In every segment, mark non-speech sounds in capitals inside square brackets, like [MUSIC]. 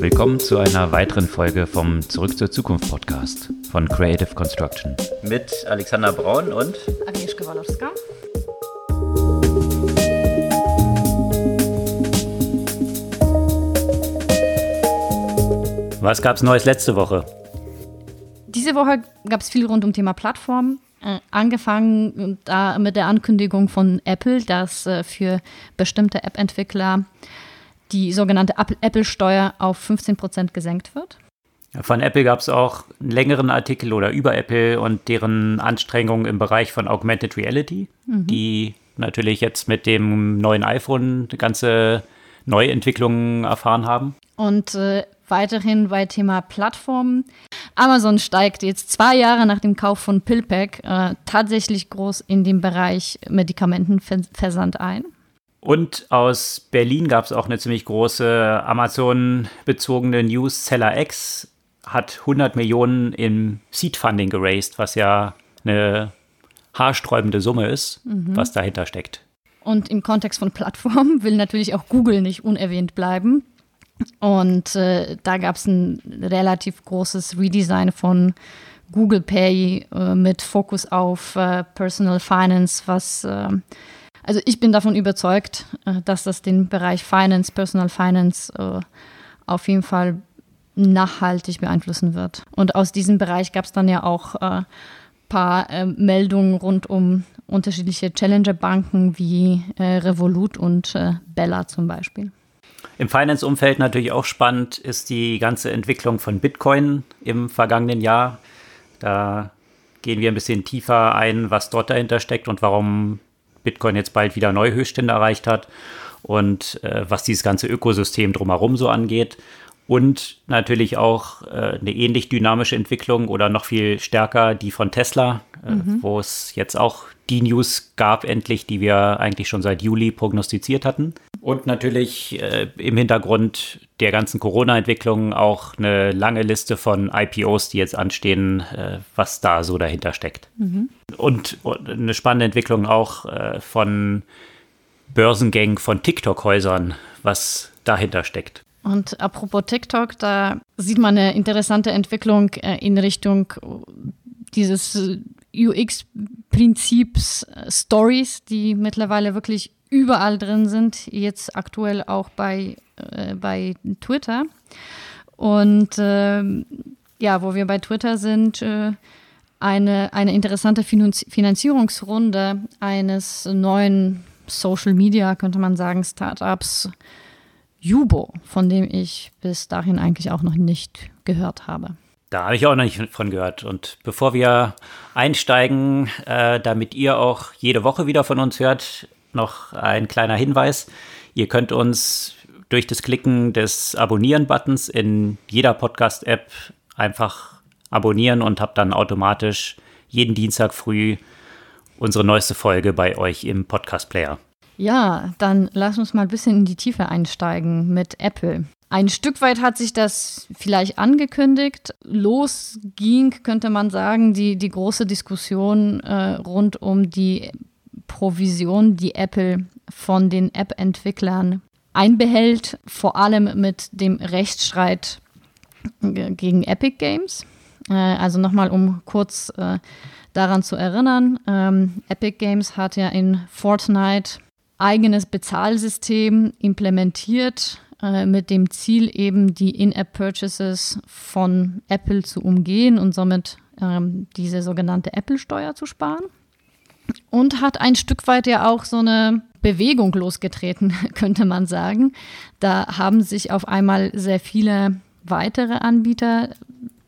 Willkommen zu einer weiteren Folge vom Zurück zur Zukunft Podcast von Creative Construction. Mit Alexander Braun und Agnieszka Walowska. Was gab es Neues letzte Woche? Diese Woche gab es viel rund um Thema Plattform. Äh, angefangen da mit der Ankündigung von Apple, dass äh, für bestimmte App-Entwickler die sogenannte Apple-Steuer auf 15 Prozent gesenkt wird. Von Apple gab es auch einen längeren Artikel oder über Apple und deren Anstrengungen im Bereich von Augmented Reality, mhm. die natürlich jetzt mit dem neuen iPhone ganze Neuentwicklungen erfahren haben. Und äh, weiterhin bei Thema Plattformen. Amazon steigt jetzt zwei Jahre nach dem Kauf von PillPack äh, tatsächlich groß in den Bereich Medikamentenversand ein. Und aus Berlin gab es auch eine ziemlich große Amazon-bezogene News. Seller X hat 100 Millionen im Seed-Funding geraced, was ja eine haarsträubende Summe ist, mhm. was dahinter steckt. Und im Kontext von Plattformen [LAUGHS] will natürlich auch Google nicht unerwähnt bleiben. Und äh, da gab es ein relativ großes Redesign von Google Pay äh, mit Fokus auf äh, Personal Finance, was äh, also ich bin davon überzeugt, äh, dass das den Bereich Finance, Personal Finance äh, auf jeden Fall nachhaltig beeinflussen wird. Und aus diesem Bereich gab es dann ja auch ein paar Meldungen rund um unterschiedliche Challenger-Banken wie Revolut und Bella zum Beispiel. Im Finance-Umfeld natürlich auch spannend ist die ganze Entwicklung von Bitcoin im vergangenen Jahr. Da gehen wir ein bisschen tiefer ein, was dort dahinter steckt und warum Bitcoin jetzt bald wieder neue Höchststände erreicht hat und äh, was dieses ganze Ökosystem drumherum so angeht. Und natürlich auch äh, eine ähnlich dynamische Entwicklung oder noch viel stärker die von Tesla, äh, mhm. wo es jetzt auch die News gab, endlich, die wir eigentlich schon seit Juli prognostiziert hatten. Und natürlich äh, im Hintergrund der ganzen Corona-Entwicklung auch eine lange Liste von IPOs, die jetzt anstehen, äh, was da so dahinter steckt. Mhm. Und, und, eine spannende Entwicklung auch äh, von Börsengängen von TikTok-Häusern, was dahinter steckt. Und apropos TikTok, da sieht man eine interessante Entwicklung äh, in Richtung dieses UX-Prinzips Stories, die mittlerweile wirklich überall drin sind, jetzt aktuell auch bei, äh, bei Twitter. Und äh, ja, wo wir bei Twitter sind, äh, eine, eine interessante Finanzierungsrunde eines neuen Social Media, könnte man sagen, Startups, Jubo, von dem ich bis dahin eigentlich auch noch nicht gehört habe. Da habe ich auch noch nicht von gehört. Und bevor wir einsteigen, äh, damit ihr auch jede Woche wieder von uns hört, noch ein kleiner Hinweis. Ihr könnt uns durch das Klicken des Abonnieren-Buttons in jeder Podcast-App einfach abonnieren und habt dann automatisch jeden Dienstag früh unsere neueste Folge bei euch im Podcast-Player. Ja, dann lass uns mal ein bisschen in die Tiefe einsteigen mit Apple. Ein Stück weit hat sich das vielleicht angekündigt. Los ging, könnte man sagen, die, die große Diskussion äh, rund um die Provision, die Apple von den App-Entwicklern einbehält, vor allem mit dem Rechtsstreit gegen Epic Games. Äh, also nochmal, um kurz äh, daran zu erinnern, ähm, Epic Games hat ja in Fortnite eigenes Bezahlsystem implementiert, äh, mit dem Ziel eben die In-App-Purchases von Apple zu umgehen und somit ähm, diese sogenannte Apple-Steuer zu sparen und hat ein Stück weit ja auch so eine Bewegung losgetreten, [LAUGHS] könnte man sagen. Da haben sich auf einmal sehr viele weitere Anbieter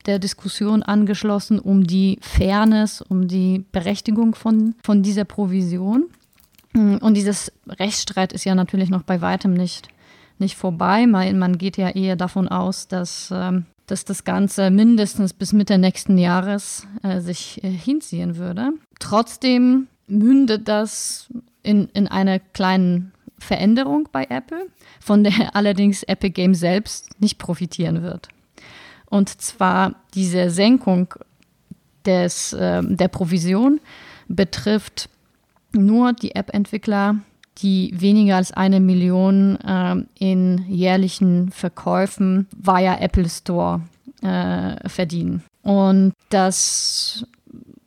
der Diskussion angeschlossen um die Fairness, um die Berechtigung von, von dieser Provision. Und dieses Rechtsstreit ist ja natürlich noch bei weitem nicht, nicht vorbei. Man, man geht ja eher davon aus, dass, ähm, dass das Ganze mindestens bis Mitte nächsten Jahres äh, sich äh, hinziehen würde. Trotzdem mündet das in, in einer kleinen Veränderung bei Apple, von der [LAUGHS] allerdings Epic Games selbst nicht profitieren wird. Und zwar diese Senkung des, äh, der Provision betrifft nur die App-Entwickler die weniger als eine Million äh, in jährlichen Verkäufen via Apple Store äh, verdienen. Und das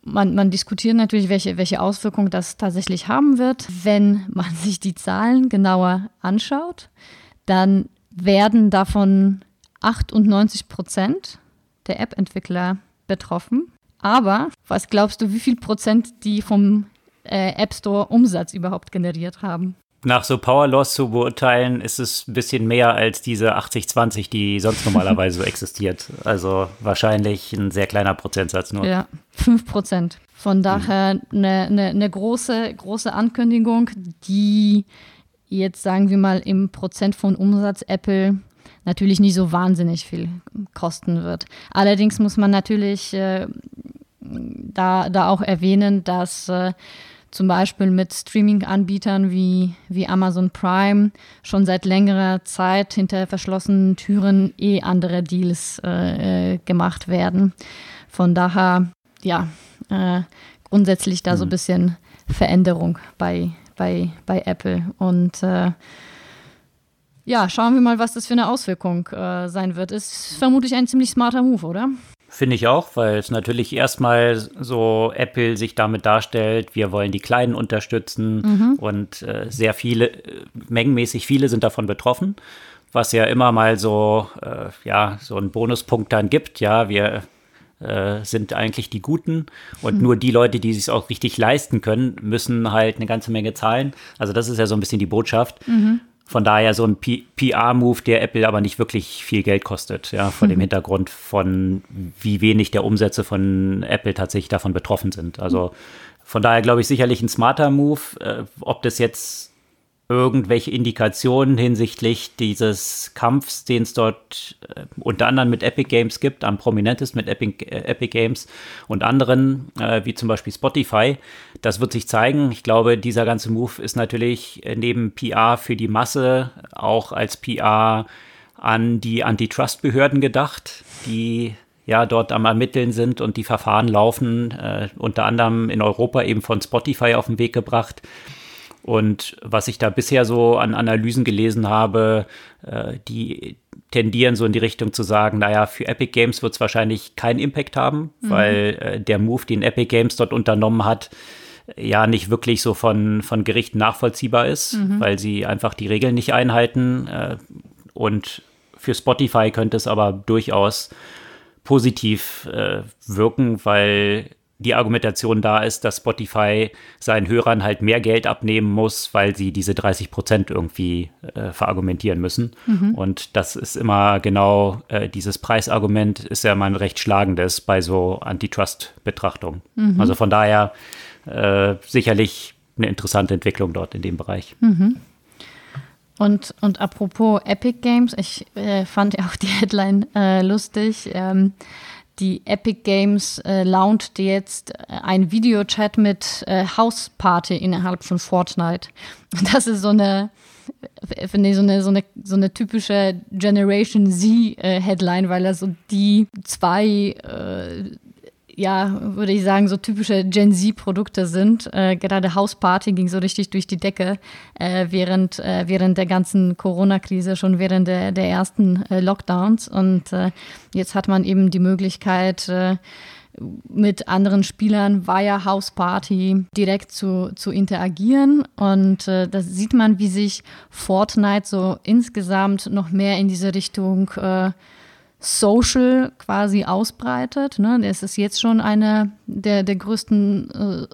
man, man, diskutiert natürlich, welche, welche Auswirkungen das tatsächlich haben wird. Wenn man sich die Zahlen genauer anschaut, dann werden davon 98 Prozent der App-Entwickler betroffen. Aber was glaubst du, wie viel Prozent die vom äh, App Store Umsatz überhaupt generiert haben? Nach so Power Loss zu beurteilen, ist es ein bisschen mehr als diese 80-20, die sonst normalerweise so [LAUGHS] existiert. Also wahrscheinlich ein sehr kleiner Prozentsatz nur. Ja, 5 Prozent. Von daher eine, eine, eine große, große Ankündigung, die jetzt sagen wir mal im Prozent von Umsatz Apple natürlich nicht so wahnsinnig viel kosten wird. Allerdings muss man natürlich äh, da, da auch erwähnen, dass äh, zum Beispiel mit Streaming-Anbietern wie, wie Amazon Prime schon seit längerer Zeit hinter verschlossenen Türen eh andere Deals äh, äh gemacht werden. Von daher, ja, äh, grundsätzlich da so ein mhm. bisschen Veränderung bei, bei, bei Apple. Und äh, ja, schauen wir mal, was das für eine Auswirkung äh, sein wird. Ist vermutlich ein ziemlich smarter Move, oder? Finde ich auch, weil es natürlich erstmal so Apple sich damit darstellt, wir wollen die Kleinen unterstützen mhm. und äh, sehr viele, äh, mengenmäßig viele sind davon betroffen, was ja immer mal so, äh, ja, so einen Bonuspunkt dann gibt. Ja, wir äh, sind eigentlich die Guten und mhm. nur die Leute, die sich auch richtig leisten können, müssen halt eine ganze Menge zahlen. Also das ist ja so ein bisschen die Botschaft. Mhm. Von daher so ein PR-Move, der Apple aber nicht wirklich viel Geld kostet, ja, vor mhm. dem Hintergrund von wie wenig der Umsätze von Apple tatsächlich davon betroffen sind. Also von daher glaube ich sicherlich ein smarter Move. Äh, ob das jetzt irgendwelche Indikationen hinsichtlich dieses Kampfs, den es dort äh, unter anderem mit Epic Games gibt, am prominentesten mit Epic, äh, Epic Games und anderen, äh, wie zum Beispiel Spotify. Das wird sich zeigen. Ich glaube, dieser ganze Move ist natürlich äh, neben PR für die Masse auch als PR an die Antitrust-Behörden gedacht, die ja dort am Ermitteln sind und die Verfahren laufen, äh, unter anderem in Europa eben von Spotify auf den Weg gebracht. Und was ich da bisher so an Analysen gelesen habe, äh, die tendieren so in die Richtung zu sagen, naja, für Epic Games wird es wahrscheinlich keinen Impact haben, mhm. weil äh, der Move, den Epic Games dort unternommen hat, ja nicht wirklich so von, von Gerichten nachvollziehbar ist, mhm. weil sie einfach die Regeln nicht einhalten. Äh, und für Spotify könnte es aber durchaus positiv wirken, weil die Argumentation da ist, dass Spotify seinen Hörern halt mehr Geld abnehmen muss, weil sie diese 30 Prozent irgendwie äh, verargumentieren müssen. Mhm. Und das ist immer genau äh, dieses Preisargument ist ja mal ein recht schlagendes bei so Antitrust-Betrachtungen. Mhm. Also von daher äh, sicherlich eine interessante Entwicklung dort in dem Bereich. Mhm. Und, und apropos Epic Games, ich äh, fand ja auch die Headline äh, lustig. Ähm, die Epic Games äh, launcht jetzt äh, ein Videochat mit äh, House Party innerhalb von Fortnite. [LAUGHS] Das ist so eine, finde ich, so eine, so eine, so eine typische Generation Z äh, weil das so die zwei äh, ja, würde ich sagen, so typische Gen Z-Produkte sind. Äh, gerade Hausparty ging so richtig durch die Decke äh, während, äh, während der ganzen Corona-Krise, schon während der, der ersten äh, Lockdowns. Und äh, jetzt hat man eben die Möglichkeit, äh, mit anderen Spielern via Hausparty direkt zu, zu interagieren. Und äh, das sieht man, wie sich Fortnite so insgesamt noch mehr in diese Richtung äh, Social quasi ausbreitet. Ne? Es ist jetzt schon eine der, der größten äh,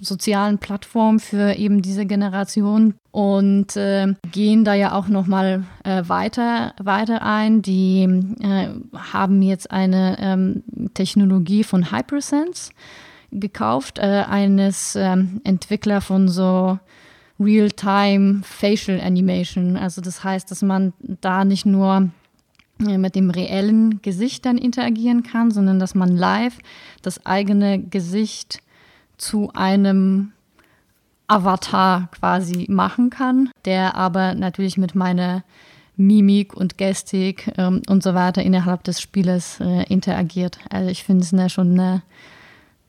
sozialen Plattformen für eben diese Generation und äh, gehen da ja auch noch mal äh, weiter, weiter ein. Die äh, haben jetzt eine ähm, Technologie von Hypersense gekauft, äh, eines ähm, Entwickler von so Real-Time Facial Animation. Also das heißt, dass man da nicht nur mit dem reellen Gesicht dann interagieren kann, sondern dass man live das eigene Gesicht zu einem Avatar quasi machen kann, der aber natürlich mit meiner Mimik und Gestik ähm, und so weiter innerhalb des Spieles äh, interagiert. Also ich finde es eine, schon eine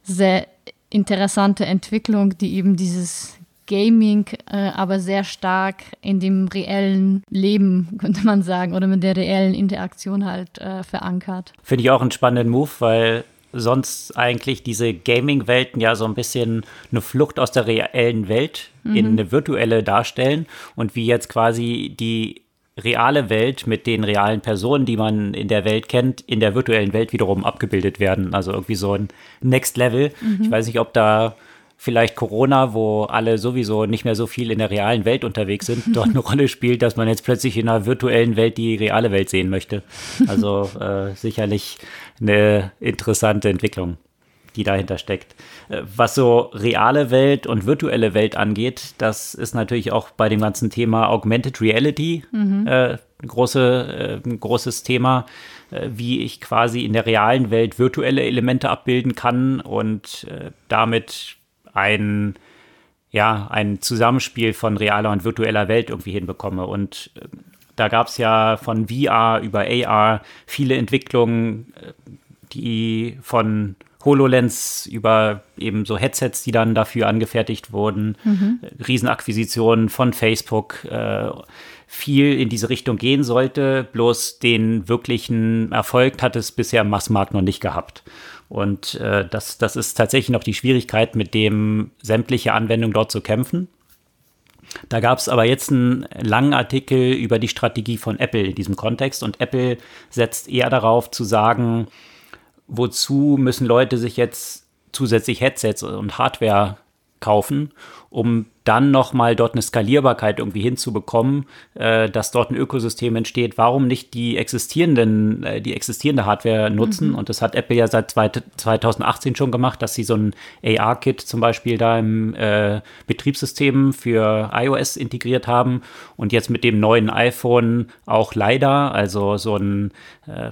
sehr interessante Entwicklung, die eben dieses Gaming, äh, aber sehr stark in dem reellen Leben, [LAUGHS] könnte man sagen, oder mit der reellen Interaktion halt äh, verankert. Finde ich auch einen spannenden Move, weil sonst eigentlich diese Gaming-Welten ja so ein bisschen eine Flucht aus der reellen Welt mhm. in eine virtuelle darstellen und wie jetzt quasi die reale Welt mit den realen Personen, die man in der Welt kennt, in der virtuellen Welt wiederum abgebildet werden. Also irgendwie so ein Next Level. Mhm. Ich weiß nicht, ob da vielleicht Corona, wo alle sowieso nicht mehr so viel in der realen Welt unterwegs sind, dort eine [LAUGHS] Rolle spielt, dass man jetzt plötzlich in einer virtuellen Welt die reale Welt sehen möchte. Also äh, sicherlich eine interessante Entwicklung, die dahinter steckt. Äh, was so reale Welt und virtuelle Welt angeht, das ist natürlich auch bei dem ganzen Thema Augmented Reality mhm. äh, große, äh, ein großes Thema, äh, wie ich quasi in der realen Welt virtuelle Elemente abbilden kann und äh, damit ein, ja, ein Zusammenspiel von realer und virtueller Welt irgendwie hinbekomme. Und äh, da gab es ja von VR über AR viele Entwicklungen, äh, die von HoloLens über eben so Headsets, die dann dafür angefertigt wurden, mhm. Riesenakquisitionen von Facebook, äh, viel in diese Richtung gehen sollte. Bloß den wirklichen Erfolg hat es bisher im Massmarkt noch nicht gehabt. Und äh, das, das ist tatsächlich noch die Schwierigkeit, mit dem sämtliche Anwendungen dort zu kämpfen. Da gab es aber jetzt einen langen Artikel über die Strategie von Apple in diesem Kontext und Apple setzt eher darauf zu sagen, wozu müssen Leute sich jetzt zusätzlich Headsets und Hardware kaufen, um dann nochmal dort eine Skalierbarkeit irgendwie hinzubekommen, äh, dass dort ein Ökosystem entsteht. Warum nicht die existierenden, äh, die existierende Hardware nutzen? Mhm. Und das hat Apple ja seit zwei, 2018 schon gemacht, dass sie so ein AR-Kit zum Beispiel da im äh, Betriebssystem für iOS integriert haben und jetzt mit dem neuen iPhone auch leider, also so ein äh,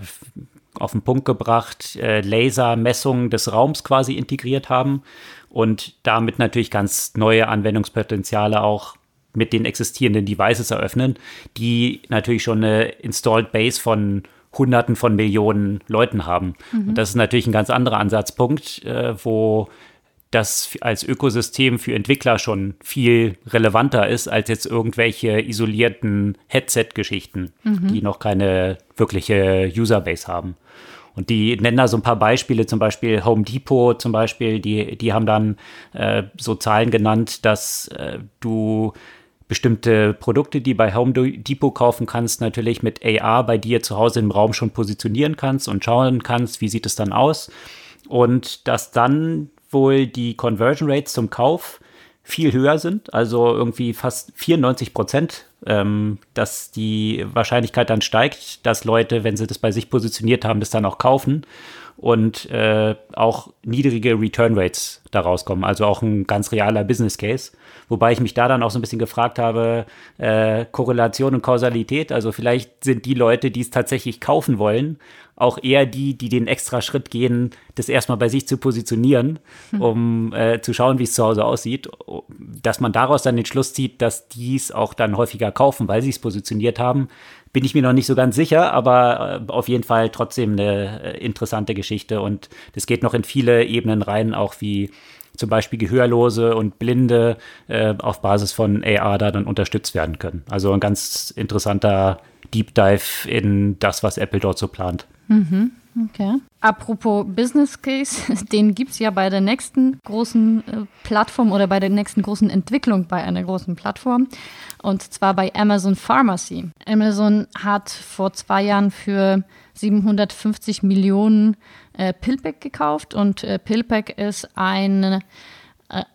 auf den Punkt gebracht, äh, Lasermessungen des Raums quasi integriert haben und damit natürlich ganz neue Anwendungspotenziale auch mit den existierenden Devices eröffnen, die natürlich schon eine Installed Base von Hunderten von Millionen Leuten haben. Mhm. Und das ist natürlich ein ganz anderer Ansatzpunkt, äh, wo das als Ökosystem für Entwickler schon viel relevanter ist als jetzt irgendwelche isolierten Headset-Geschichten, mhm. die noch keine wirkliche Userbase haben. Und die nennen da so ein paar Beispiele, zum Beispiel Home Depot zum Beispiel, die, die haben dann äh, so Zahlen genannt, dass äh, du bestimmte Produkte, die bei Home Depot kaufen kannst, natürlich mit AR bei dir zu Hause im Raum schon positionieren kannst und schauen kannst, wie sieht es dann aus. Und dass dann wohl die Conversion Rates zum Kauf viel höher sind, also irgendwie fast 94 Prozent, ähm, dass die Wahrscheinlichkeit dann steigt, dass Leute, wenn sie das bei sich positioniert haben, das dann auch kaufen und äh, auch niedrige Return Rates daraus kommen, also auch ein ganz realer Business Case. Wobei ich mich da dann auch so ein bisschen gefragt habe, äh, Korrelation und Kausalität, also vielleicht sind die Leute, die es tatsächlich kaufen wollen, auch eher die, die den extra Schritt gehen, das erstmal bei sich zu positionieren, hm. um äh, zu schauen, wie es zu Hause aussieht, dass man daraus dann den Schluss zieht, dass die es auch dann häufiger kaufen, weil sie es positioniert haben, bin ich mir noch nicht so ganz sicher, aber äh, auf jeden Fall trotzdem eine äh, interessante Geschichte und das geht noch in viele Ebenen rein, auch wie zum Beispiel Gehörlose und Blinde äh, auf Basis von AR da dann unterstützt werden können. Also ein ganz interessanter Deep Dive in das, was Apple dort so plant. Mhm. Okay. Apropos Business Case, [LAUGHS] den gibt es ja bei der nächsten großen äh, Plattform oder bei der nächsten großen Entwicklung bei einer großen Plattform. Und zwar bei Amazon Pharmacy. Amazon hat vor zwei Jahren für 750 Millionen äh, Pillpack gekauft und äh, Pillpack ist ein äh,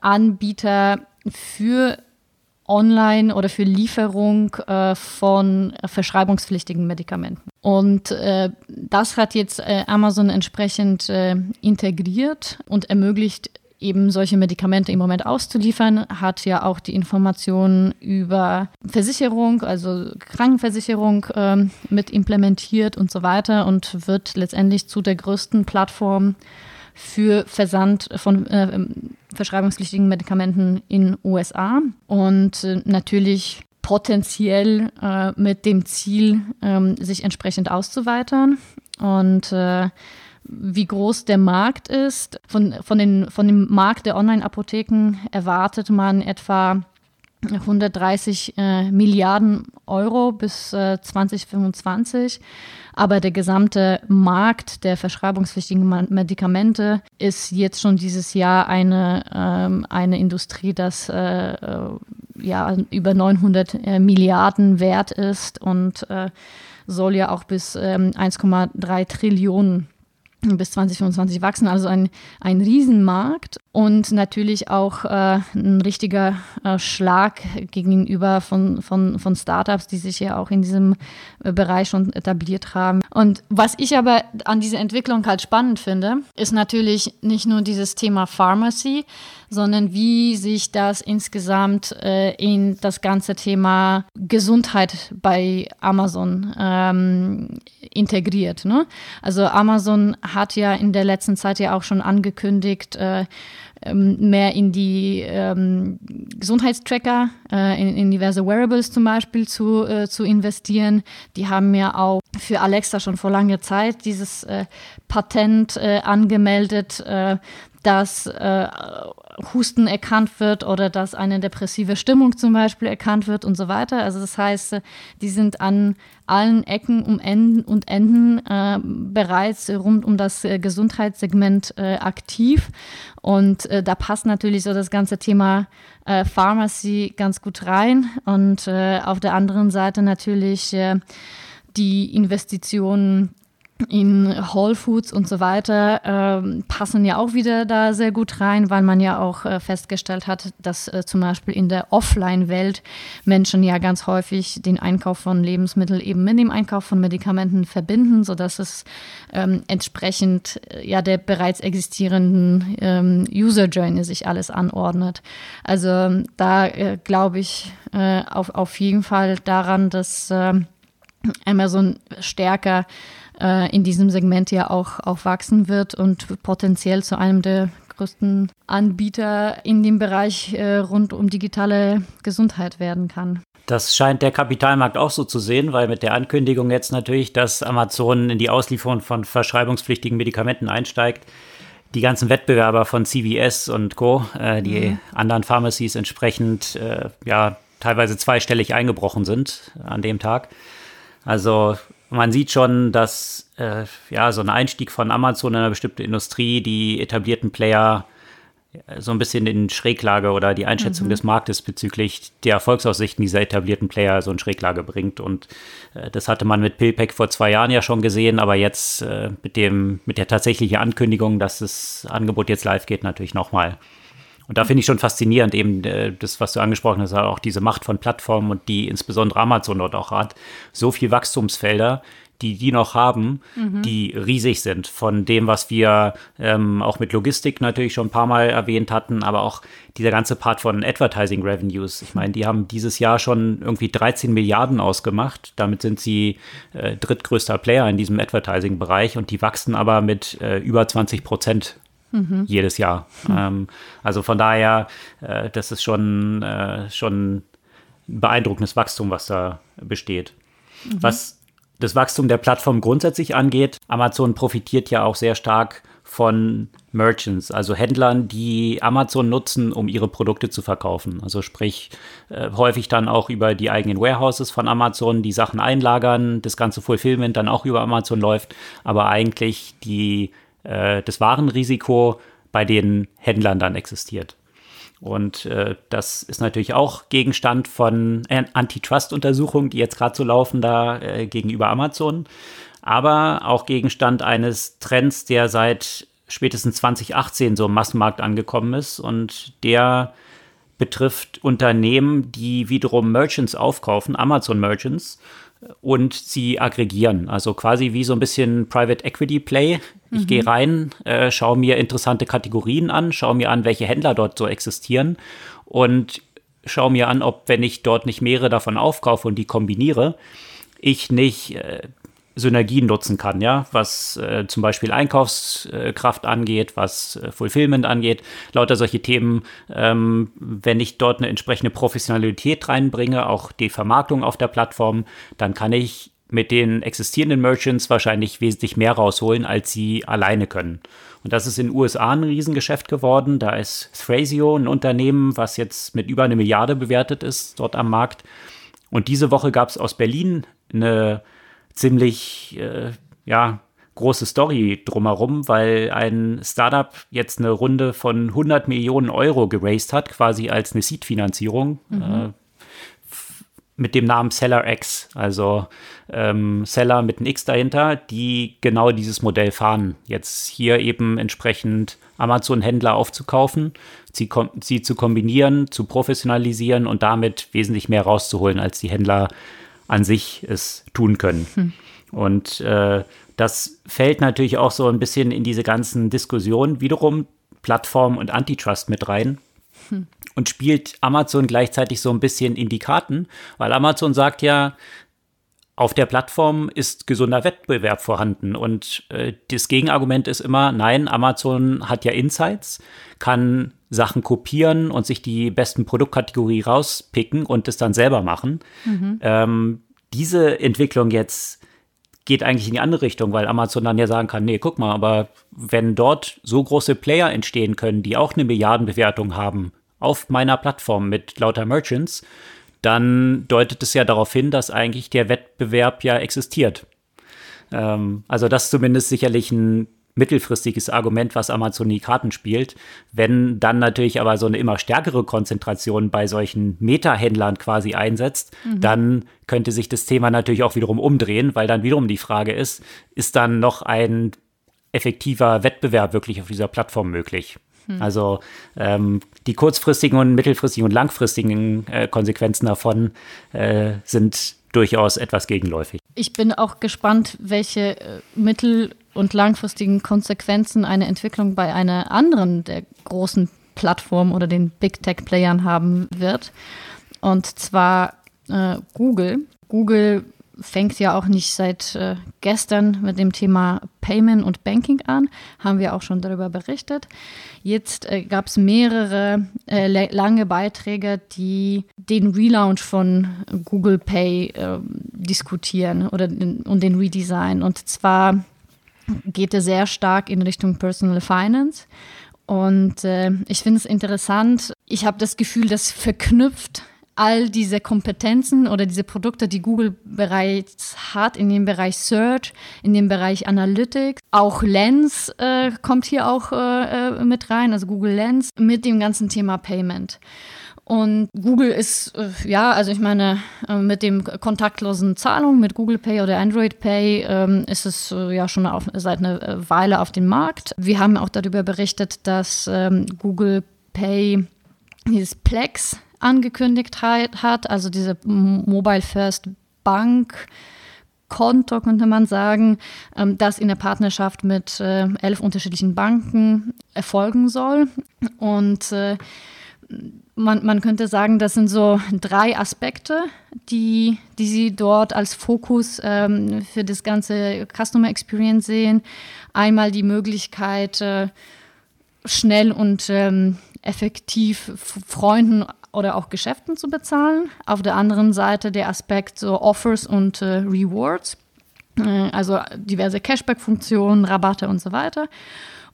Anbieter für Online oder für Lieferung äh, von verschreibungspflichtigen Medikamenten. Und äh, das hat jetzt äh, Amazon entsprechend äh, integriert und ermöglicht eben solche Medikamente im Moment auszuliefern, hat ja auch die Informationen über Versicherung, also Krankenversicherung ähm, mit implementiert und so weiter und wird letztendlich zu der größten Plattform für Versand von äh, verschreibungspflichtigen Medikamenten in USA und äh, natürlich potenziell äh, mit dem Ziel, ähm, sich entsprechend auszuweitern. Und äh, wie groß der Markt ist. Von, von, den, von dem Markt der Online-Apotheken erwartet man etwa 130 äh, Milliarden Euro bis äh, 2025. Aber der gesamte Markt der verschreibungspflichtigen Medikamente ist jetzt schon dieses Jahr eine, ähm, eine Industrie, das äh, äh ja, über 900 äh, Milliarden wert ist und äh, soll ja auch bis ähm, 1,3 Trillionen bis 2025 wachsen, also ein, ein Riesenmarkt und natürlich auch äh, ein richtiger äh, Schlag gegenüber von, von, von Startups, die sich ja auch in diesem äh, Bereich schon etabliert haben. Und was ich aber an dieser Entwicklung halt spannend finde, ist natürlich nicht nur dieses Thema Pharmacy, sondern wie sich das insgesamt äh, in das ganze Thema Gesundheit bei Amazon ähm, integriert. Ne? Also Amazon hat ja in der letzten Zeit ja auch schon angekündigt, äh, ähm, mehr in die ähm, Gesundheitstracker, äh, in, in, diverse Wearables zum Beispiel zu, äh, zu investieren. Die haben ja auch für Alexa schon vor langer Zeit dieses äh, Patent äh, angemeldet, äh, dass äh, Husten erkannt wird oder dass eine depressive Stimmung zum Beispiel erkannt wird und so weiter. Also das heißt, äh, die sind an allen Ecken um Enden und Enden äh, bereits rund um das äh, Gesundheitssegment äh, aktiv. Und äh, da passt natürlich so das ganze Thema Pharmacy ganz gut rein. Und auf der anderen Seite natürlich die Investitionen in Whole Foods und so weiter äh, passen ja auch wieder da sehr gut rein, weil man ja auch äh, festgestellt hat, dass äh, zum Beispiel in der Offline-Welt Menschen ja ganz häufig den Einkauf von Lebensmitteln eben mit dem Einkauf von Medikamenten verbinden, sodass es ähm, entsprechend äh, ja der bereits existierenden ähm, User Journey sich alles anordnet. Also da äh, glaube ich äh, auf, auf jeden Fall daran, dass Amazon stärker äh, in diesem Segment ja auch, auch wachsen wird und potenziell zu einem der größten Anbieter in dem Bereich äh, rund um digitale Gesundheit werden kann. Das scheint der Kapitalmarkt auch so zu sehen, weil mit der Ankündigung jetzt natürlich, dass Amazon in die Auslieferung von verschreibungspflichtigen Medikamenten einsteigt, die ganzen Wettbewerber von CVS und Co., äh, die mhm. anderen Pharmacies entsprechend äh, ja teilweise zweistellig eingebrochen sind an dem Tag. Also man sieht schon, dass äh, ja so ein Einstieg von Amazon in eine bestimmte Industrie die etablierten Player äh, so ein bisschen in Schräglage oder die Einschätzung mhm. des Marktes bezüglich der Erfolgsaussichten dieser etablierten Player so in Schräglage bringt. Und äh, das hatte man mit PillPack vor zwei Jahren ja schon gesehen, aber jetzt äh, mit dem, mit der tatsächlichen Ankündigung, dass das Angebot jetzt live geht, natürlich nochmal. Und da finde ich schon faszinierend, eben äh, das, was du angesprochen hast, auch diese Macht von Plattformen und die insbesondere Amazon dort auch hat. So viel Wachstumsfelder, die die noch haben, mhm. die riesig sind. Von dem, was wir ähm, auch mit Logistik natürlich schon ein paar Mal erwähnt hatten, aber auch dieser ganze Part von Advertising Revenues. Ich meine, die haben dieses Jahr schon irgendwie 13 Milliarden ausgemacht. Damit sind sie äh, drittgrößter Player in diesem Advertising-Bereich und die wachsen aber mit äh, über 20 Prozent mhm. jedes Jahr. Mhm. Ähm, also von daher, äh, das ist schon, äh, schon ein beeindruckendes Wachstum, was da besteht. Mhm. Was das Wachstum der Plattform grundsätzlich angeht, Amazon profitiert ja auch sehr stark von Merchants, also Händlern, die Amazon nutzen, um ihre Produkte zu verkaufen. Also sprich, äh, häufig dann auch über die eigenen Warehouses von Amazon, die Sachen einlagern, das ganze Fulfillment dann auch über Amazon läuft, aber eigentlich die äh, das Warenrisiko bei den Händlern dann existiert. Und äh, das ist natürlich auch Gegenstand von Antitrust-Untersuchungen, die jetzt gerade so laufen da äh, gegenüber Amazon, aber auch Gegenstand eines Trends, der seit spätestens 2018 so im Massenmarkt angekommen ist und der betrifft Unternehmen, die wiederum Merchants aufkaufen, Amazon Merchants, und sie aggregieren. Also quasi wie so ein bisschen Private Equity Play. Ich mhm. gehe rein, äh, schaue mir interessante Kategorien an, schaue mir an, welche Händler dort so existieren und schaue mir an, ob, wenn ich dort nicht mehrere davon aufkaufe und die kombiniere, ich nicht äh, Synergien nutzen kann, ja, was äh, zum Beispiel Einkaufskraft angeht, was äh, Fulfillment angeht, lauter solche Themen. Ähm, wenn ich dort eine entsprechende Professionalität reinbringe, auch die Vermarktung auf der Plattform, dann kann ich mit den existierenden Merchants wahrscheinlich wesentlich mehr rausholen, als sie alleine können. Und das ist in den USA ein Riesengeschäft geworden. Da ist Thrasio ein Unternehmen, was jetzt mit über eine Milliarde bewertet ist, dort am Markt. Und diese Woche gab es aus Berlin eine ziemlich, äh, ja, große Story drumherum, weil ein Startup jetzt eine Runde von 100 Millionen Euro geraced hat, quasi als eine Seed-Finanzierung. Mhm. Äh, mit dem Namen Seller X, also ähm, Seller mit einem X dahinter, die genau dieses Modell fahren. Jetzt hier eben entsprechend Amazon-Händler aufzukaufen, sie, sie, zu kombinieren, zu professionalisieren und damit wesentlich mehr rauszuholen, als die Händler an sich es tun können. Hm. Und äh, das fällt natürlich auch so ein bisschen in diese ganzen Diskussionen wiederum Plattform und Antitrust mit rein. Hm und spielt Amazon gleichzeitig so ein bisschen in die Karten, weil Amazon sagt ja, auf der Plattform ist gesunder Wettbewerb vorhanden. Und äh, das Gegenargument ist immer, nein, Amazon hat ja Insights, kann Sachen kopieren und sich die besten Produktkategorie rauspicken und das dann selber machen. Mhm. Ähm, diese Entwicklung jetzt geht eigentlich in die andere Richtung, weil Amazon dann ja sagen kann, nee, guck mal, aber wenn dort so große Player entstehen können, die auch eine Milliardenbewertung haben, auf meiner Plattform mit lauter Merchants, dann deutet es ja darauf hin, dass eigentlich der Wettbewerb ja existiert. Ähm, also das ist zumindest sicherlich ein mittelfristiges Argument, was Amazon die Karten spielt. Wenn dann natürlich aber so eine immer stärkere Konzentration bei solchen Meta-Händlern quasi einsetzt, mhm. dann könnte sich das Thema natürlich auch wiederum umdrehen, weil dann wiederum die Frage ist, ist dann noch ein effektiver Wettbewerb wirklich auf dieser Plattform möglich? Hm. Also ähm, die kurzfristigen und mittelfristigen und langfristigen äh, Konsequenzen davon äh, sind durchaus etwas gegenläufig. Ich bin auch gespannt, welche äh, mittel- und langfristigen Konsequenzen eine Entwicklung bei einer anderen der großen Plattformen oder den Big Tech-Playern haben wird. Und zwar äh, Google. Google fängt ja auch nicht seit äh, gestern mit dem Thema Payment und Banking an, haben wir auch schon darüber berichtet. Jetzt äh, gab es mehrere äh, lange Beiträge, die den Relaunch von Google Pay äh, diskutieren oder den, und den Redesign. Und zwar geht er sehr stark in Richtung Personal Finance. Und äh, ich finde es interessant. Ich habe das Gefühl, das verknüpft all diese Kompetenzen oder diese Produkte, die Google bereits hat in dem Bereich Search, in dem Bereich Analytics. Auch Lens äh, kommt hier auch äh, äh mit rein, also Google Lens, mit dem ganzen Thema Payment. Und Google ist, äh, ja, also ich meine, äh, mit dem kontaktlosen Zahlungen, mit Google Pay oder Android Pay, ähm, ist es ja schon auf, seit einer Weile auf dem Markt. Wir haben auch darüber berichtet, dass ähm, Google Pay dieses Plex angekündigt hat, also diese Mobile First Bank. Konto, könnte man sagen, ähm, das in der Partnerschaft mit äh, elf unterschiedlichen Banken erfolgen soll. Und äh, man, man könnte sagen, das sind so drei Aspekte, die, die Sie dort als Fokus ähm, für das ganze Customer Experience sehen. Einmal die Möglichkeit, äh, schnell und ähm, effektiv Freunden oder auch Geschäften zu bezahlen. Auf der anderen Seite der Aspekt so Offers und äh, Rewards, äh, also diverse Cashback-Funktionen, Rabatte und so weiter.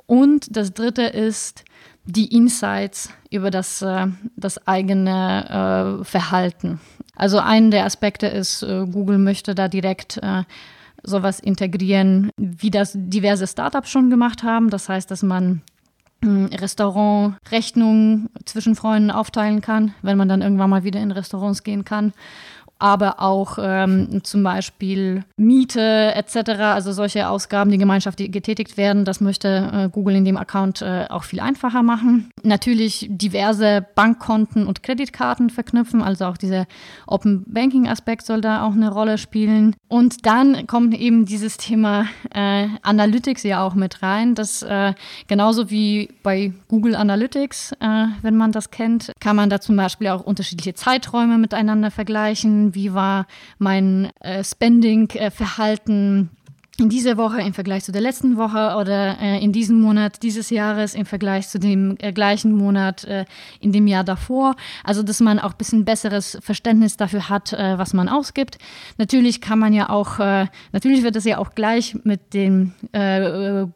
Und das dritte ist die Insights über das, äh, das eigene äh, Verhalten. Also ein der Aspekte ist, äh, Google möchte da direkt äh, sowas integrieren, wie das diverse Startups schon gemacht haben. Das heißt, dass man Restaurantrechnungen zwischen Freunden aufteilen kann, wenn man dann irgendwann mal wieder in Restaurants gehen kann aber auch ähm, zum Beispiel Miete etc., also solche Ausgaben, die gemeinschaftlich getätigt werden. Das möchte äh, Google in dem Account äh, auch viel einfacher machen. Natürlich diverse Bankkonten und Kreditkarten verknüpfen, also auch dieser Open Banking Aspekt soll da auch eine Rolle spielen. Und dann kommt eben dieses Thema äh, Analytics ja auch mit rein. Das äh, genauso wie bei Google Analytics, äh, wenn man das kennt, kann man da zum Beispiel auch unterschiedliche Zeiträume miteinander vergleichen wie war mein äh, Spending-Verhalten in dieser Woche im Vergleich zu der letzten Woche oder äh, in diesem Monat dieses Jahres im Vergleich zu dem äh, gleichen Monat äh, in dem Jahr davor. Also, dass man auch ein bisschen besseres Verständnis dafür hat, äh, was man ausgibt. Natürlich kann man ja auch, äh, natürlich wird das ja auch gleich mit dem äh,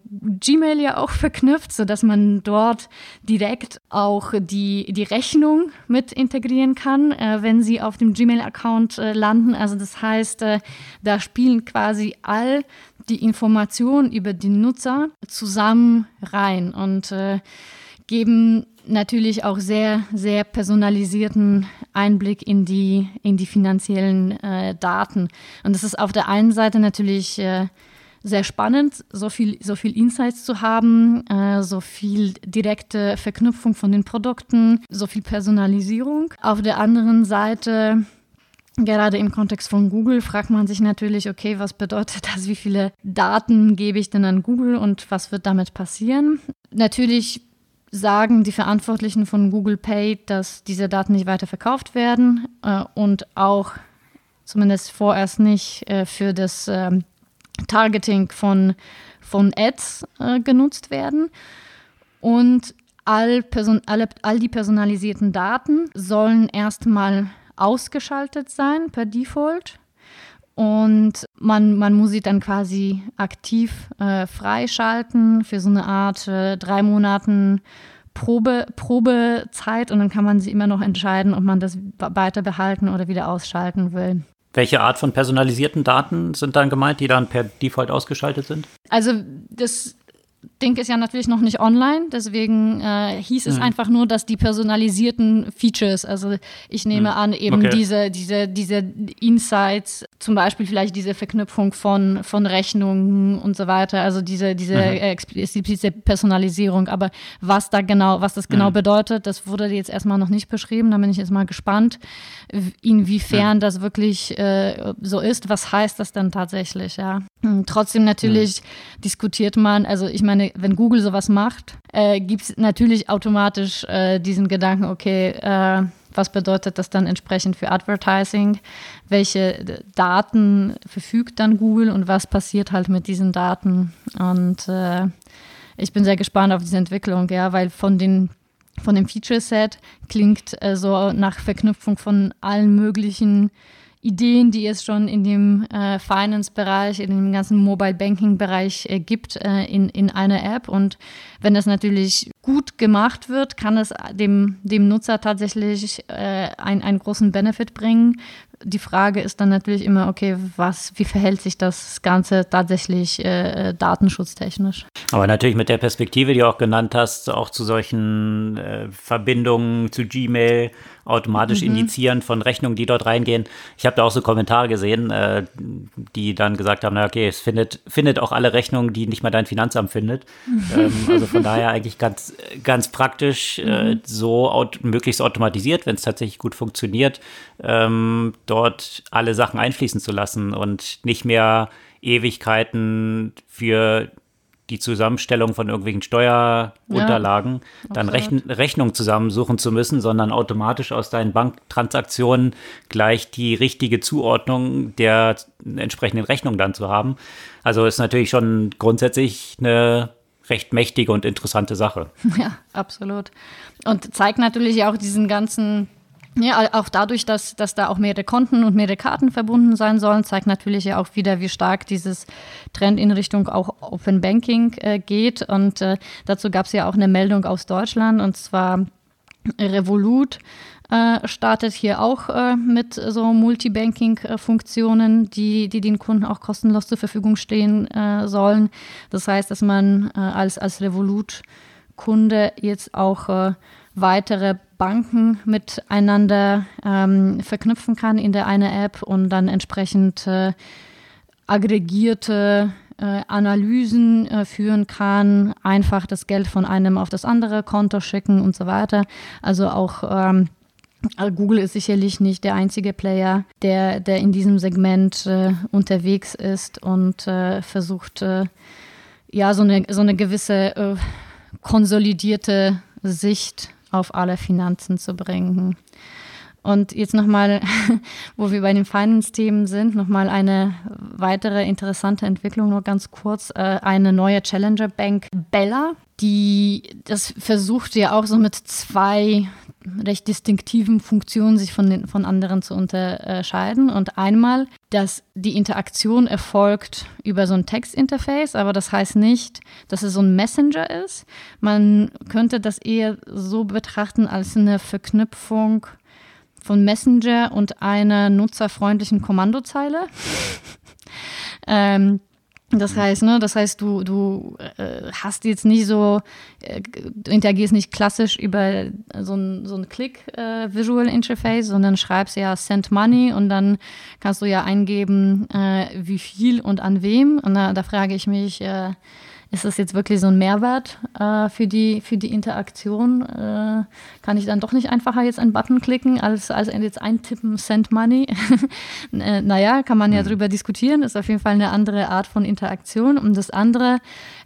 Gmail ja auch [LAUGHS] verknüpft, sodass man dort direkt auch die, die Rechnung mit integrieren kann, wenn sie auf dem Gmail-Account landen. Also, das heißt, da spielen quasi all die Informationen über die Nutzer zusammen rein und äh, geben natürlich auch sehr, sehr personalisierten Einblick in die, in die finanziellen äh, Daten. Und das ist auf der einen Seite natürlich äh, sehr spannend, so viel, so viel Insights zu haben, äh, so viel direkte Verknüpfung von den Produkten, so viel Personalisierung. Auf der anderen Seite Gerade im Kontext von Google fragt man sich natürlich, okay, was bedeutet das? Wie viele Daten gebe ich denn an Google und was wird damit passieren? Natürlich sagen die Verantwortlichen von Google Pay, dass diese Daten nicht weiter verkauft werden äh, und auch zumindest vorerst nicht äh, für das äh, Targeting von, von Ads äh, genutzt werden. Und all, Person, alle, all die personalisierten Daten sollen erstmal ausgeschaltet sein per Default. Und man, man muss sie dann quasi aktiv äh, freischalten für so eine Art äh, drei Monaten Probe, Probezeit und dann kann man sich immer noch entscheiden, ob man das weiter behalten oder wieder ausschalten will. Welche Art von personalisierten Daten sind dann gemeint, die dann per Default ausgeschaltet sind? Also das Ding ist ja natürlich noch nicht online, deswegen äh, hieß es mhm. einfach nur, dass die personalisierten Features, also ich nehme mhm. an, eben okay. diese, diese, diese Insights, zum Beispiel vielleicht diese Verknüpfung von, von Rechnungen und so weiter, also diese, diese mhm. explizite Personalisierung. Aber was da genau, was das genau mhm. bedeutet, das wurde jetzt erstmal noch nicht beschrieben. Da bin ich jetzt mal gespannt, inwiefern das wirklich äh, so ist. Was heißt das denn tatsächlich, ja? Hm, trotzdem natürlich diskutiert man, also ich meine, wenn Google sowas macht, äh, gibt es natürlich automatisch äh, diesen Gedanken, okay, äh, was bedeutet das dann entsprechend für Advertising? Welche Daten verfügt dann Google und was passiert halt mit diesen Daten? Und äh, ich bin sehr gespannt auf diese Entwicklung, ja, weil von den von dem Feature Set klingt äh, so nach Verknüpfung von allen möglichen Ideen, die es schon in dem äh, Finance-Bereich, in dem ganzen Mobile-Banking-Bereich äh, gibt, äh, in, in einer App. Und wenn das natürlich gut gemacht wird, kann es dem, dem Nutzer tatsächlich äh, ein, einen großen Benefit bringen. Die Frage ist dann natürlich immer, okay, was, wie verhält sich das Ganze tatsächlich äh, datenschutztechnisch? Aber natürlich mit der Perspektive, die du auch genannt hast, auch zu solchen äh, Verbindungen zu Gmail automatisch mhm. indizieren von Rechnungen, die dort reingehen. Ich habe da auch so Kommentare gesehen, äh, die dann gesagt haben, na okay, es findet, findet auch alle Rechnungen, die nicht mal dein Finanzamt findet. [LAUGHS] ähm, also von daher eigentlich ganz, ganz praktisch, äh, mhm. so aut möglichst automatisiert, wenn es tatsächlich gut funktioniert, ähm, dort alle Sachen einfließen zu lassen und nicht mehr Ewigkeiten für die Zusammenstellung von irgendwelchen Steuerunterlagen, ja, dann Rechn Rechnung zusammensuchen zu müssen, sondern automatisch aus deinen Banktransaktionen gleich die richtige Zuordnung der entsprechenden Rechnung dann zu haben. Also ist natürlich schon grundsätzlich eine recht mächtige und interessante Sache. [LAUGHS] Ja, absolut. Und zeigt natürlich auch diesen ganzen ja, auch dadurch, dass, dass da auch mehrere Konten und mehrere Karten verbunden sein sollen, zeigt natürlich ja auch wieder, wie stark dieses Trend in Richtung auch Open Banking äh, geht. Und äh, dazu gab es ja auch eine Meldung aus Deutschland, und zwar Revolut äh, startet hier auch äh, mit so Multibanking-Funktionen, die, die den Kunden auch kostenlos zur Verfügung stehen äh, sollen. Das heißt, dass man äh, als, als Revolut-Kunde jetzt auch weitere Banken miteinander ähm, verknüpfen kann in der eine App und dann entsprechend äh, aggregierte äh, Analysen äh, führen kann, einfach das Geld von einem auf das andere Konto schicken und so weiter. Also auch ähm, Google ist sicherlich nicht der einzige Player, der, der in diesem Segment äh, unterwegs ist und äh, versucht, äh, ja, so eine, so eine gewisse konsolidierte Sicht auf alle Finanzen zu bringen. Und jetzt nochmal, [LAUGHS] wo wir bei den Finance-Themen sind, nochmal eine weitere interessante Entwicklung, nur ganz kurz. Äh, eine neue Challenger-Bank, Bella, die das versucht ja auch so mit zwei recht distinktiven Funktionen sich von, den, von anderen zu unterscheiden. Und einmal, dass die Interaktion erfolgt über so ein Textinterface, aber das heißt nicht, dass es so ein Messenger ist. Man könnte das eher so betrachten als eine Verknüpfung von Messenger und einer nutzerfreundlichen Kommandozeile. [LAUGHS] ähm, das heißt, ne, das heißt, du, du äh, hast jetzt nicht so, äh, du interagierst nicht klassisch über so ein, so ein Click-Visual äh, Interface, sondern schreibst ja Send Money und dann kannst du ja eingeben, äh, wie viel und an wem. Und da, da frage ich mich, äh, ist das jetzt wirklich so ein Mehrwert äh, für, die, für die Interaktion? Äh, kann ich dann doch nicht einfacher jetzt einen Button klicken, als, als jetzt eintippen, Send Money? [LAUGHS] äh, naja, kann man ja mhm. drüber diskutieren, ist auf jeden Fall eine andere Art von Interaktion. Und das andere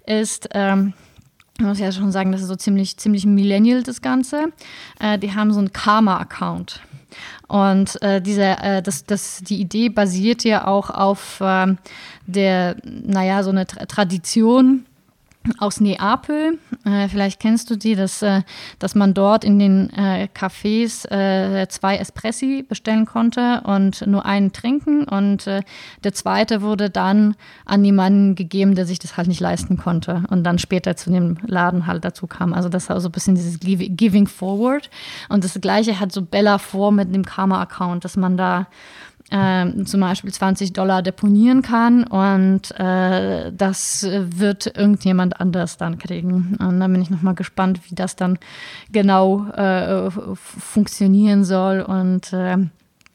ist, ähm, ich muss ja schon sagen, das ist so ziemlich, ziemlich millennial, das Ganze. Äh, die haben so einen Karma-Account. Und äh, diese, äh, das, das, die Idee basiert ja auch auf äh, der, naja, so eine Tra Tradition, aus Neapel. Äh, vielleicht kennst du die, dass, äh, dass man dort in den äh, Cafés äh, zwei Espressi bestellen konnte und nur einen trinken. Und äh, der zweite wurde dann an jemanden gegeben, der sich das halt nicht leisten konnte und dann später zu dem Laden halt dazu kam. Also das war so ein bisschen dieses Giving Forward. Und das Gleiche hat so Bella vor mit dem Karma-Account, dass man da äh, zum Beispiel 20 Dollar deponieren kann und äh, das wird irgendjemand anders dann kriegen. Und da bin ich nochmal gespannt, wie das dann genau äh, funktionieren soll und äh,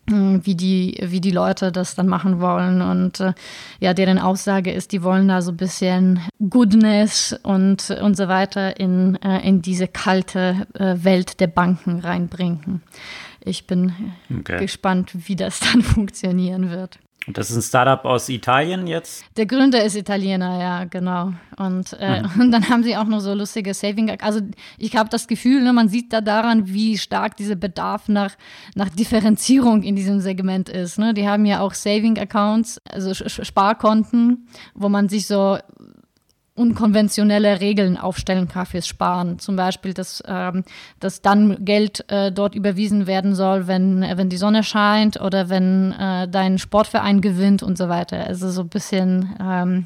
wie die, wie die Leute das dann machen wollen. Und äh, ja, deren Aussage ist, die wollen da so ein bisschen Goodness und, und so weiter in, äh, in diese kalte Welt der Banken reinbringen. Ich bin okay. gespannt, wie das dann [LAUGHS] funktionieren wird. Und das ist ein Startup aus Italien jetzt? Der Gründer ist Italiener, ja, genau. Und, äh, mhm. [LAUGHS] und dann haben sie auch noch so lustige Saving. Also ich habe das Gefühl, ne, man sieht da daran, wie stark dieser Bedarf nach, nach Differenzierung in diesem Segment ist. Ne? Die haben ja auch Saving Accounts, also Sparkonten, wo man sich so unkonventionelle Regeln aufstellen kann fürs Sparen. Zum Beispiel, dass, ähm, dass dann Geld äh, dort überwiesen werden soll, wenn, wenn die Sonne scheint oder wenn äh, dein Sportverein gewinnt und so weiter. Also so ein bisschen ähm,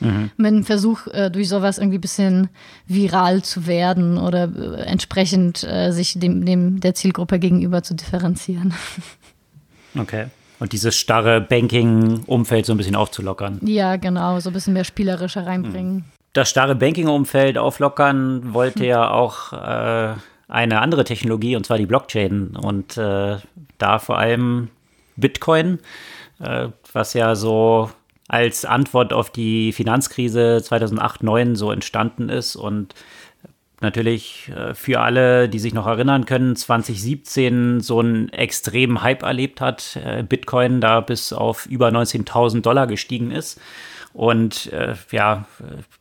mhm. mit dem Versuch, äh, durch sowas irgendwie ein bisschen viral zu werden oder äh, entsprechend äh, sich dem, dem der Zielgruppe gegenüber zu differenzieren. [LAUGHS] Okay und dieses starre Banking-Umfeld so ein bisschen aufzulockern. Ja, genau, so ein bisschen mehr spielerischer reinbringen. Das starre Banking-Umfeld auflockern wollte hm. ja [LAUGHS] auch äh, eine andere Technologie, und zwar die Blockchain. Und äh, da vor allem Bitcoin, äh, was ja so als Antwort auf die Finanzkrise 2008-2009 so entstanden ist und natürlich äh, für alle, die sich noch erinnern können, 2017 so einen extremen Hype erlebt hat. Äh, Bitcoin da bis auf über 19.000 Dollar gestiegen ist. Und äh, ja,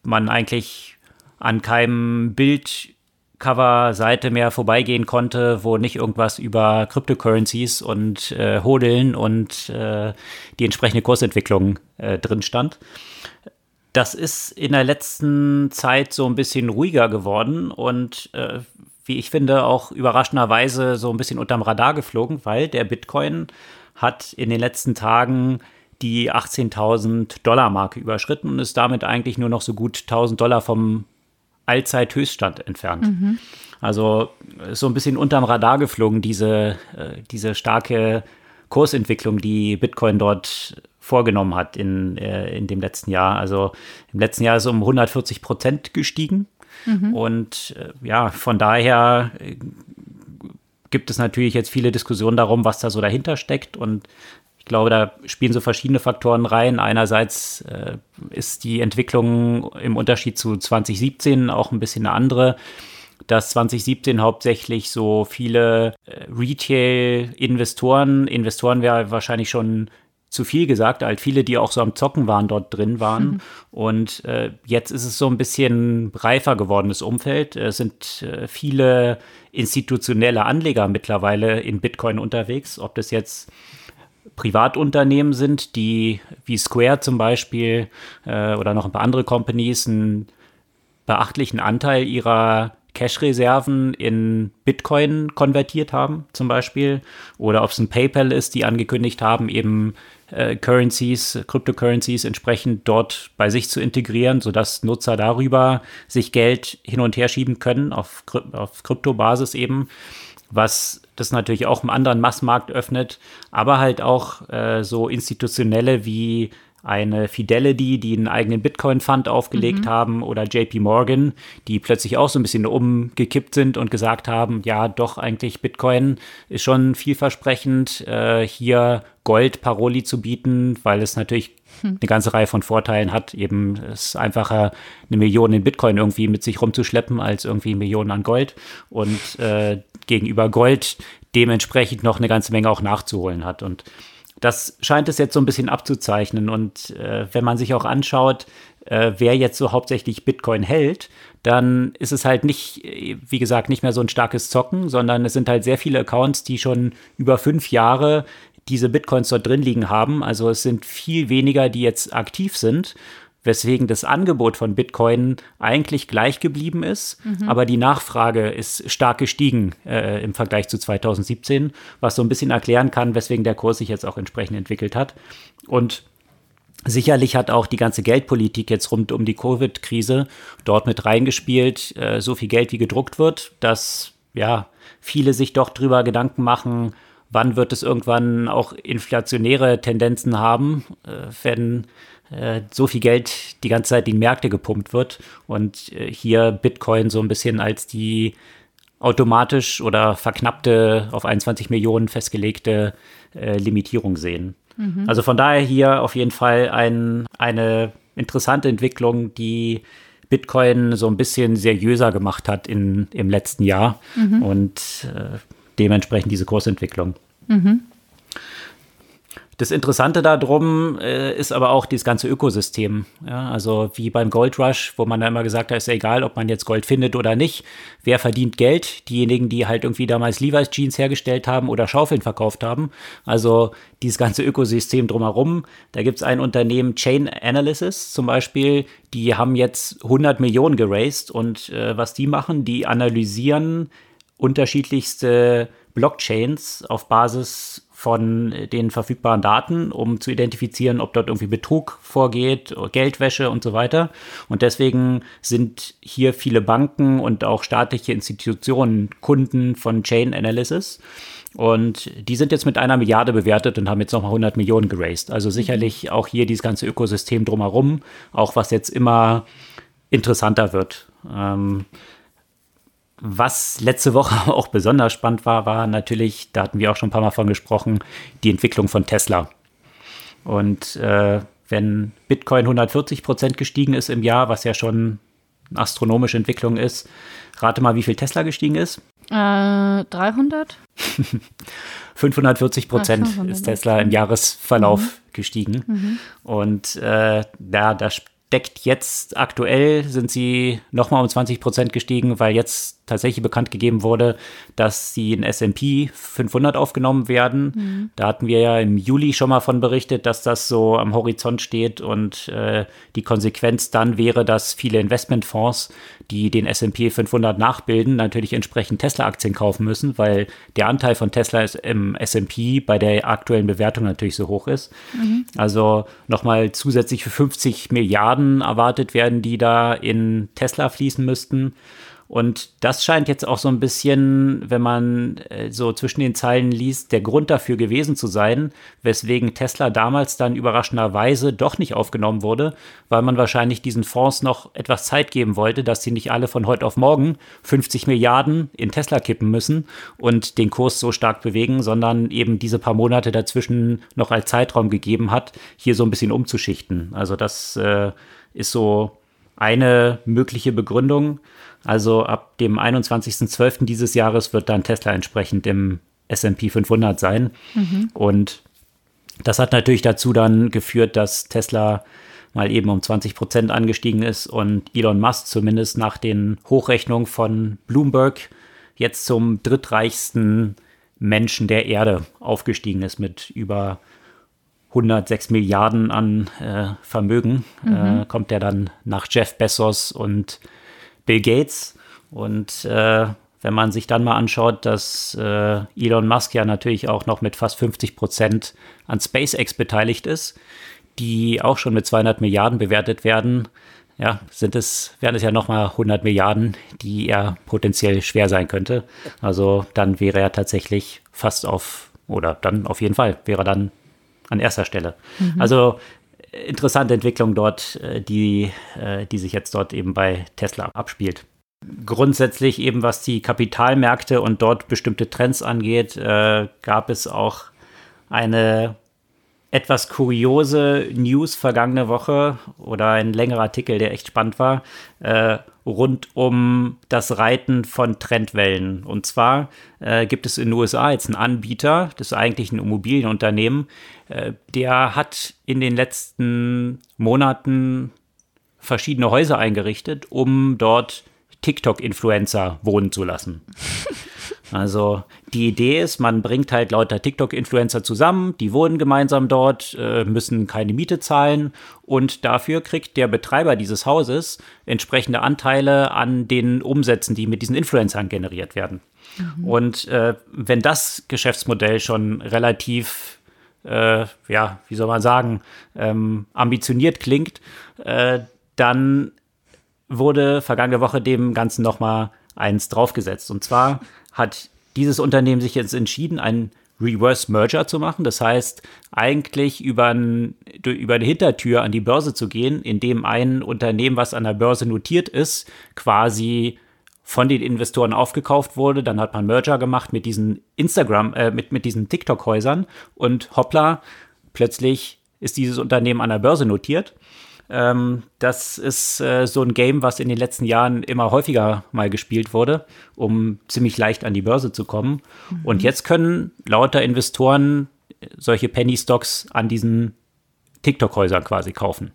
man eigentlich an keinem Bildcover-Seite mehr vorbeigehen konnte, wo nicht irgendwas über Cryptocurrencies und äh, Hodeln und äh, die entsprechende Kursentwicklung äh, drin stand. Das ist in der letzten Zeit so ein bisschen ruhiger geworden und äh, wie ich finde auch überraschenderweise so ein bisschen unterm Radar geflogen, weil der Bitcoin hat in den letzten Tagen die 18.000 Dollar Marke überschritten und ist damit eigentlich nur noch so gut 1.000 Dollar vom Allzeithöchststand entfernt. Mhm. Also ist so ein bisschen unterm Radar geflogen, diese, äh, diese starke Kursentwicklung, die Bitcoin dort vorgenommen hat in, äh, in dem letzten Jahr. Also im letzten Jahr ist es um 140 Prozent gestiegen. Mhm. Und äh, ja, von daher äh, gibt es natürlich jetzt viele Diskussionen darum, was da so dahinter steckt. Und ich glaube, da spielen so verschiedene Faktoren rein. Einerseits äh, ist die Entwicklung im Unterschied zu 2017 auch ein bisschen eine andere dass 2017 hauptsächlich so viele äh, Retail-Investoren, Investoren wäre wahrscheinlich schon zu viel gesagt, halt viele, die auch so am Zocken waren, dort drin waren. Mhm. Und äh, jetzt ist es so ein bisschen reifer gewordenes Umfeld. Es sind äh, viele institutionelle Anleger mittlerweile in Bitcoin unterwegs, ob das jetzt Privatunternehmen sind, die wie Square zum Beispiel äh, oder noch ein paar andere Companies einen beachtlichen Anteil ihrer Cash-Reserven in Bitcoin konvertiert haben, zum Beispiel. Oder ob es ein PayPal ist, die angekündigt haben, eben äh, Currencies, Cryptocurrencies entsprechend dort bei sich zu integrieren, sodass Nutzer darüber sich Geld hin und her schieben können, auf, auf Kryptobasis eben. Was das natürlich auch einen anderen Massmarkt öffnet, aber halt auch äh, so institutionelle wie eine Fidelity, die einen eigenen Bitcoin-Fund aufgelegt mhm. haben, oder JP Morgan, die plötzlich auch so ein bisschen umgekippt sind und gesagt haben, ja, doch eigentlich Bitcoin ist schon vielversprechend, äh, hier Gold Paroli zu bieten, weil es natürlich hm. eine ganze Reihe von Vorteilen hat. Eben es ist einfacher, eine Million in Bitcoin irgendwie mit sich rumzuschleppen, als irgendwie Millionen an Gold. Und äh, gegenüber Gold dementsprechend noch eine ganze Menge auch nachzuholen hat. Und das scheint es jetzt so ein bisschen abzuzeichnen. Und äh, wenn man sich auch anschaut, äh, wer jetzt so hauptsächlich Bitcoin hält, dann ist es halt nicht, wie gesagt, nicht mehr so ein starkes Zocken, sondern es sind halt sehr viele Accounts, die schon über fünf Jahre diese Bitcoins dort drin liegen haben. Also es sind viel weniger, die jetzt aktiv sind weswegen das Angebot von Bitcoin eigentlich gleich geblieben ist, mhm. aber die Nachfrage ist stark gestiegen äh, im Vergleich zu 2017, was so ein bisschen erklären kann, weswegen der Kurs sich jetzt auch entsprechend entwickelt hat. Und Sicherlich hat auch die ganze Geldpolitik jetzt rund um die Covid-Krise dort mit reingespielt, äh, so viel Geld wie gedruckt wird, dass ja viele sich doch drüber Gedanken machen, wann wird es irgendwann auch inflationäre Tendenzen haben, äh, wenn so viel Geld die ganze Zeit in Märkte gepumpt wird und äh, hier Bitcoin so ein bisschen als die automatisch oder verknappte auf 21 Millionen festgelegte äh, Limitierung sehen. Mhm. Also von daher hier auf jeden Fall ein, eine interessante Entwicklung, die Bitcoin so ein bisschen seriöser gemacht hat in, im letzten Jahr mhm. und äh, dementsprechend diese Kursentwicklung. Mhm. Das Interessante darum äh, ist aber auch dieses ganze Ökosystem. Ja, also wie beim Gold Rush, wo man da immer gesagt hat, ist ja egal, ob man jetzt Gold findet oder nicht. Wer verdient Geld? Diejenigen, die halt irgendwie damals Levi's Jeans hergestellt haben oder Schaufeln verkauft haben. Also dieses ganze Ökosystem drumherum. Da gibt es ein Unternehmen, Chain Analysis zum Beispiel, die haben jetzt 100 Millionen geraced und äh, was die machen, die analysieren unterschiedlichste Blockchains auf Basis von den verfügbaren Daten, um zu identifizieren, ob dort irgendwie Betrug vorgeht, Geldwäsche und so weiter. Und deswegen sind hier viele Banken und auch staatliche Institutionen Kunden von Chain Analysis. Und die sind jetzt mit einer Milliarde bewertet und haben jetzt nochmal 100 Millionen geraced. Also sicherlich auch hier dieses ganze Ökosystem drumherum, auch was jetzt immer interessanter wird. Ähm, was letzte Woche [LAUGHS] auch besonders spannend war, war natürlich, da hatten wir auch schon ein paar Mal von gesprochen, die Entwicklung von Tesla. Und äh, wenn Bitcoin 140 Prozent gestiegen ist im Jahr, was ja schon eine astronomische Entwicklung ist, rate mal, wie viel Tesla gestiegen ist. Äh, 300? 540 [LAUGHS] Prozent ist Tesla im Jahresverlauf mhm. gestiegen. Mhm. Und äh, ja, da deckt jetzt aktuell, sind sie nochmal um 20 Prozent gestiegen, weil jetzt tatsächlich bekannt gegeben wurde, dass sie in S&P 500 aufgenommen werden. Mhm. Da hatten wir ja im Juli schon mal von berichtet, dass das so am Horizont steht und äh, die Konsequenz dann wäre, dass viele Investmentfonds, die den S&P 500 nachbilden, natürlich entsprechend Tesla-Aktien kaufen müssen, weil der Anteil von Tesla im S&P bei der aktuellen Bewertung natürlich so hoch ist. Mhm. Also nochmal zusätzlich für 50 Milliarden erwartet werden, die da in Tesla fließen müssten. Und das scheint jetzt auch so ein bisschen, wenn man äh, so zwischen den Zeilen liest, der Grund dafür gewesen zu sein, weswegen Tesla damals dann überraschenderweise doch nicht aufgenommen wurde, weil man wahrscheinlich diesen Fonds noch etwas Zeit geben wollte, dass sie nicht alle von heute auf morgen 50 Milliarden in Tesla kippen müssen und den Kurs so stark bewegen, sondern eben diese paar Monate dazwischen noch als Zeitraum gegeben hat, hier so ein bisschen umzuschichten. Also das äh, ist so eine mögliche Begründung. Also ab dem 21.12. dieses Jahres wird dann Tesla entsprechend im SP 500 sein. Mhm. Und Das hat natürlich dazu dann geführt, dass Tesla mal eben um 20 Prozent angestiegen ist und Elon Musk zumindest nach den Hochrechnungen von Bloomberg jetzt zum drittreichsten Menschen der Erde aufgestiegen ist mit über 106 Milliarden an äh, Vermögen. Mhm. Äh, kommt er dann nach Jeff Bezos und Bill Gates. Und äh, wenn man sich dann mal anschaut, dass äh, Elon Musk ja natürlich auch noch mit fast 50 Prozent an SpaceX beteiligt ist, die auch schon mit 200 Milliarden bewertet werden, ja, sind es, wären es ja nochmal 100 Milliarden, die er potenziell schwer sein könnte. Also dann wäre er tatsächlich fast auf, oder dann auf jeden Fall, wäre er dann an erster Stelle. Mhm. Also interessante Entwicklung dort, äh, die, äh, die sich jetzt dort eben bei Tesla abspielt. Grundsätzlich eben was die Kapitalmärkte und dort bestimmte Trends angeht, äh, gab es auch eine etwas kuriose News vergangene Woche oder ein längerer Artikel, der echt spannend war, äh, rund um das Reiten von Trendwellen. Und zwar äh, gibt es in den USA jetzt einen Anbieter, das ist eigentlich ein Immobilienunternehmen, äh, der hat in den letzten Monaten verschiedene Häuser eingerichtet, um dort TikTok-Influencer wohnen zu lassen. Also die Idee ist, man bringt halt lauter TikTok-Influencer zusammen, die wohnen gemeinsam dort, äh, müssen keine Miete zahlen und dafür kriegt der Betreiber dieses Hauses entsprechende Anteile an den Umsätzen, die mit diesen Influencern generiert werden. Mhm. Und äh, wenn das Geschäftsmodell schon relativ, äh, ja, wie soll man sagen, ähm, ambitioniert klingt, äh, dann wurde vergangene Woche dem Ganzen nochmal eins draufgesetzt. Und zwar hat dieses Unternehmen sich jetzt entschieden, einen Reverse Merger zu machen. Das heißt, eigentlich über, ein, über eine Hintertür an die Börse zu gehen, indem ein Unternehmen, was an der Börse notiert ist, quasi von den Investoren aufgekauft wurde. Dann hat man Merger gemacht mit diesen Instagram, äh, mit, mit diesen TikTok-Häusern und hoppla, plötzlich ist dieses Unternehmen an der Börse notiert. Ähm, das ist äh, so ein Game, was in den letzten Jahren immer häufiger mal gespielt wurde, um ziemlich leicht an die Börse zu kommen. Mhm. Und jetzt können lauter Investoren solche Penny Stocks an diesen TikTok-Häusern quasi kaufen.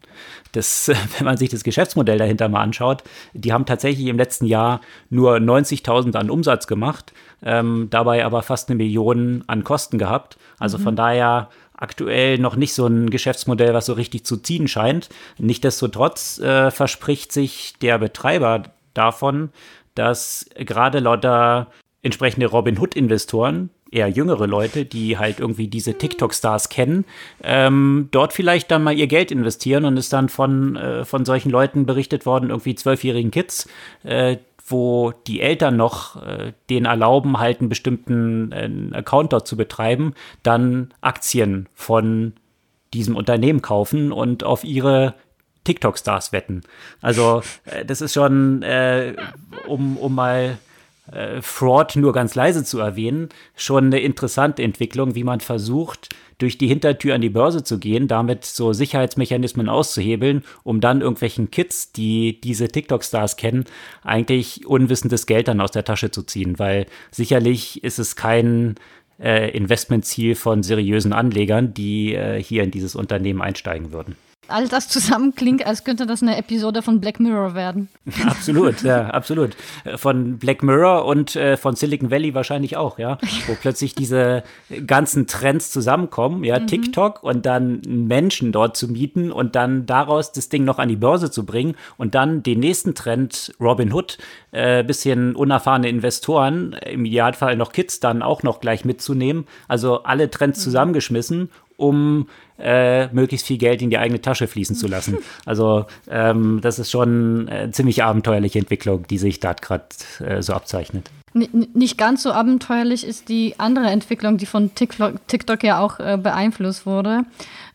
Das, [LAUGHS] wenn man sich das Geschäftsmodell dahinter mal anschaut, die haben tatsächlich im letzten Jahr nur 90.000 an Umsatz gemacht, ähm, dabei aber fast eine Million an Kosten gehabt. Also mhm. von daher aktuell noch nicht so ein Geschäftsmodell, was so richtig zu ziehen scheint. Nichtsdestotrotz äh, verspricht sich der Betreiber davon, dass gerade lauter entsprechende Robin Hood-Investoren, eher jüngere Leute, die halt irgendwie diese TikTok-Stars kennen, ähm, dort vielleicht dann mal ihr Geld investieren und ist dann von, äh, von solchen Leuten berichtet worden, irgendwie zwölfjährigen Kids, äh, wo die Eltern noch äh, den erlauben, halt einen bestimmten äh, Account dort zu betreiben, dann Aktien von diesem Unternehmen kaufen und auf ihre TikTok-Stars wetten. Also äh, das ist schon, äh, um, um mal äh, Fraud nur ganz leise zu erwähnen, schon eine interessante Entwicklung, wie man versucht, durch die Hintertür an die Börse zu gehen, damit so Sicherheitsmechanismen auszuhebeln, um dann irgendwelchen Kids, die diese TikTok-Stars kennen, eigentlich unwissendes Geld dann aus der Tasche zu ziehen, weil sicherlich ist es kein äh, Investmentziel von seriösen Anlegern, die äh, hier in dieses Unternehmen einsteigen würden all das zusammen klingt, als könnte das eine Episode von Black Mirror werden. [LAUGHS] Absolut, ja, absolut. Von Black Mirror und äh, von Silicon Valley wahrscheinlich auch, ja. Wo plötzlich diese ganzen Trends zusammenkommen, ja, mhm. TikTok und dann Menschen dort zu mieten und dann daraus das Ding noch an die Börse zu bringen und dann den nächsten Trend, Robin Hood, äh, bisschen unerfahrene Investoren, im Idealfall noch Kids dann auch noch gleich mitzunehmen. Also alle Trends mhm. zusammengeschmissen um äh, möglichst viel Geld in die eigene Tasche fließen zu lassen. [LAUGHS] Also ähm, das ist schon eine ziemlich abenteuerliche Entwicklung, die sich da gerade äh, so abzeichnet. N nicht ganz so abenteuerlich ist die andere Entwicklung, die von TikTok, TikTok ja auch äh, beeinflusst wurde.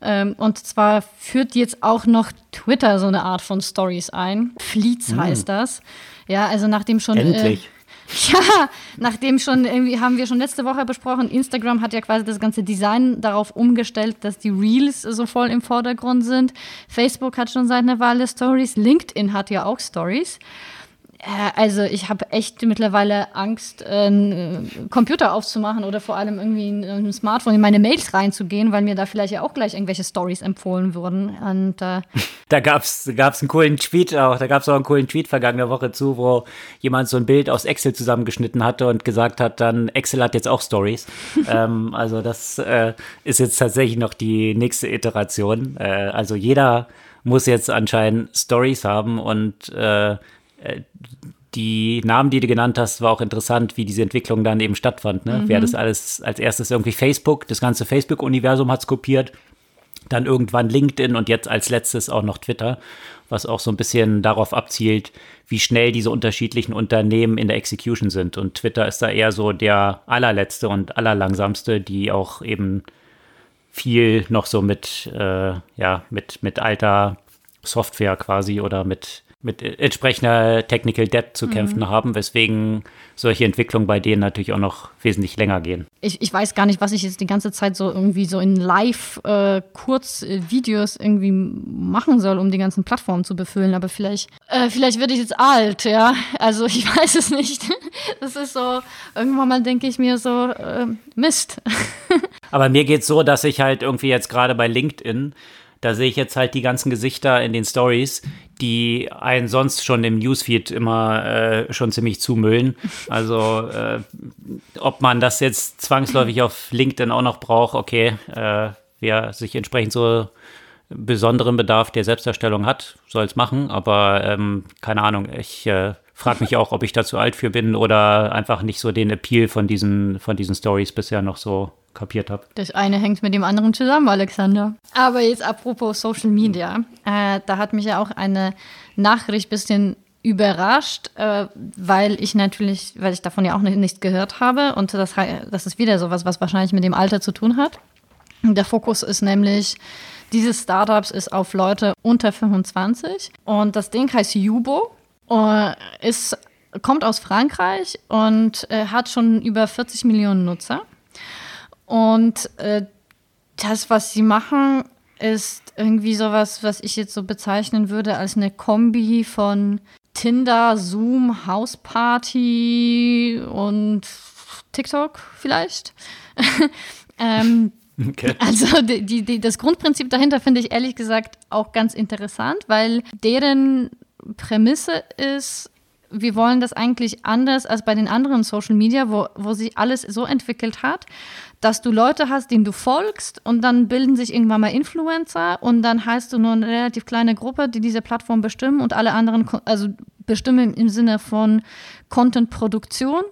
Ähm, und zwar führt jetzt auch noch Twitter so eine Art von Stories ein. Fleets hm. heißt das. Ja, also nachdem schon. Äh, Endlich. [LAUGHS] Ja, nachdem schon irgendwie haben wir schon letzte Woche besprochen, Instagram hat ja quasi das ganze Design darauf umgestellt, dass die Reels so voll im Vordergrund sind. Facebook hat schon seit einer Weile Stories, LinkedIn hat ja auch Stories. Äh, also ich habe echt mittlerweile Angst, einen Computer aufzumachen oder vor allem irgendwie ein, Smartphone in meine Mails reinzugehen, weil mir da vielleicht ja auch gleich irgendwelche Stories empfohlen wurden. Und, äh [LAUGHS] da gab es gab's einen coolen Tweet auch, da gab es auch einen coolen Tweet vergangene Woche zu, wo jemand so ein Bild aus Excel zusammengeschnitten hatte und gesagt hat, dann Excel hat jetzt auch Stories. [LAUGHS] ähm, also das äh, ist jetzt tatsächlich noch die nächste Iteration. Äh, also jeder muss jetzt anscheinend Stories haben und äh, äh, die Namen, die du genannt hast, war auch interessant, wie diese Entwicklung dann eben stattfand. Ne? Mhm. Wer das alles als erstes irgendwie Facebook, das ganze Facebook-Universum hat es kopiert, dann irgendwann LinkedIn und jetzt als letztes auch noch Twitter, was auch so ein bisschen darauf abzielt, wie schnell diese unterschiedlichen Unternehmen in der Execution sind. Und Twitter ist da eher so der allerletzte und allerlangsamste, die auch eben viel noch so mit, äh, ja, mit, mit alter Software quasi oder mit mit entsprechender Technical Debt zu kämpfen mhm. haben, weswegen solche Entwicklungen bei denen natürlich auch noch wesentlich länger gehen. Ich, ich weiß gar nicht, was ich jetzt die ganze Zeit so irgendwie so in Live-Kurzvideos äh, irgendwie machen soll, um die ganzen Plattformen zu befüllen. Aber vielleicht, äh, vielleicht werde ich jetzt alt, ja. Also [LAUGHS] ich weiß es nicht. Das ist so, irgendwann mal denke ich mir so, äh, Mist. [LAUGHS] Aber mir geht es so, dass ich halt irgendwie jetzt gerade bei LinkedIn da sehe ich jetzt halt die ganzen Gesichter in den Stories, die einen sonst schon im Newsfeed immer äh, schon ziemlich zumüllen. Also äh, ob man das jetzt zwangsläufig auf LinkedIn auch noch braucht, okay, äh, wer sich entsprechend so besonderen Bedarf der Selbstdarstellung hat, soll es machen, aber ähm, keine Ahnung, ich äh, frage mich auch, ob ich da zu alt für bin oder einfach nicht so den Appeal von diesen, von diesen Stories bisher noch so kapiert habe. Das eine hängt mit dem anderen zusammen, Alexander. Aber jetzt apropos Social Media, äh, da hat mich ja auch eine Nachricht ein bisschen überrascht, äh, weil ich natürlich, weil ich davon ja auch nicht, nicht gehört habe und das, das ist wieder sowas, was wahrscheinlich mit dem Alter zu tun hat. Der Fokus ist nämlich, dieses Startups ist auf Leute unter 25 und das Ding heißt Yubo, uh, ist, kommt aus Frankreich und äh, hat schon über 40 Millionen Nutzer. Und äh, das, was sie machen, ist irgendwie sowas, was ich jetzt so bezeichnen würde als eine Kombi von Tinder, Zoom, Hausparty und TikTok vielleicht. [LAUGHS] ähm, okay. Also die, die, das Grundprinzip dahinter finde ich ehrlich gesagt auch ganz interessant, weil deren Prämisse ist, wir wollen das eigentlich anders als bei den anderen Social Media, wo, wo sich alles so entwickelt hat, dass du Leute hast, denen du folgst und dann bilden sich irgendwann mal Influencer und dann heißt du nur eine relativ kleine Gruppe, die diese Plattform bestimmen und alle anderen, also bestimmen im Sinne von Content-Produktion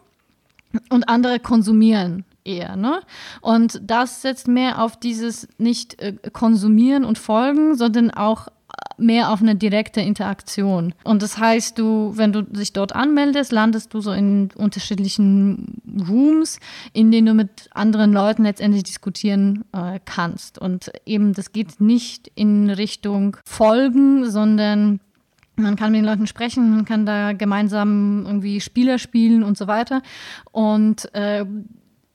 und andere konsumieren eher. Ne? Und das setzt mehr auf dieses nicht äh, konsumieren und folgen, sondern auch mehr auf eine direkte Interaktion. Und das heißt, du, wenn du dich dort anmeldest, landest du so in unterschiedlichen Rooms, in denen du mit anderen Leuten letztendlich diskutieren äh, kannst. Und eben, das geht nicht in Richtung Folgen, sondern man kann mit den Leuten sprechen, man kann da gemeinsam irgendwie Spieler spielen und so weiter. Und äh,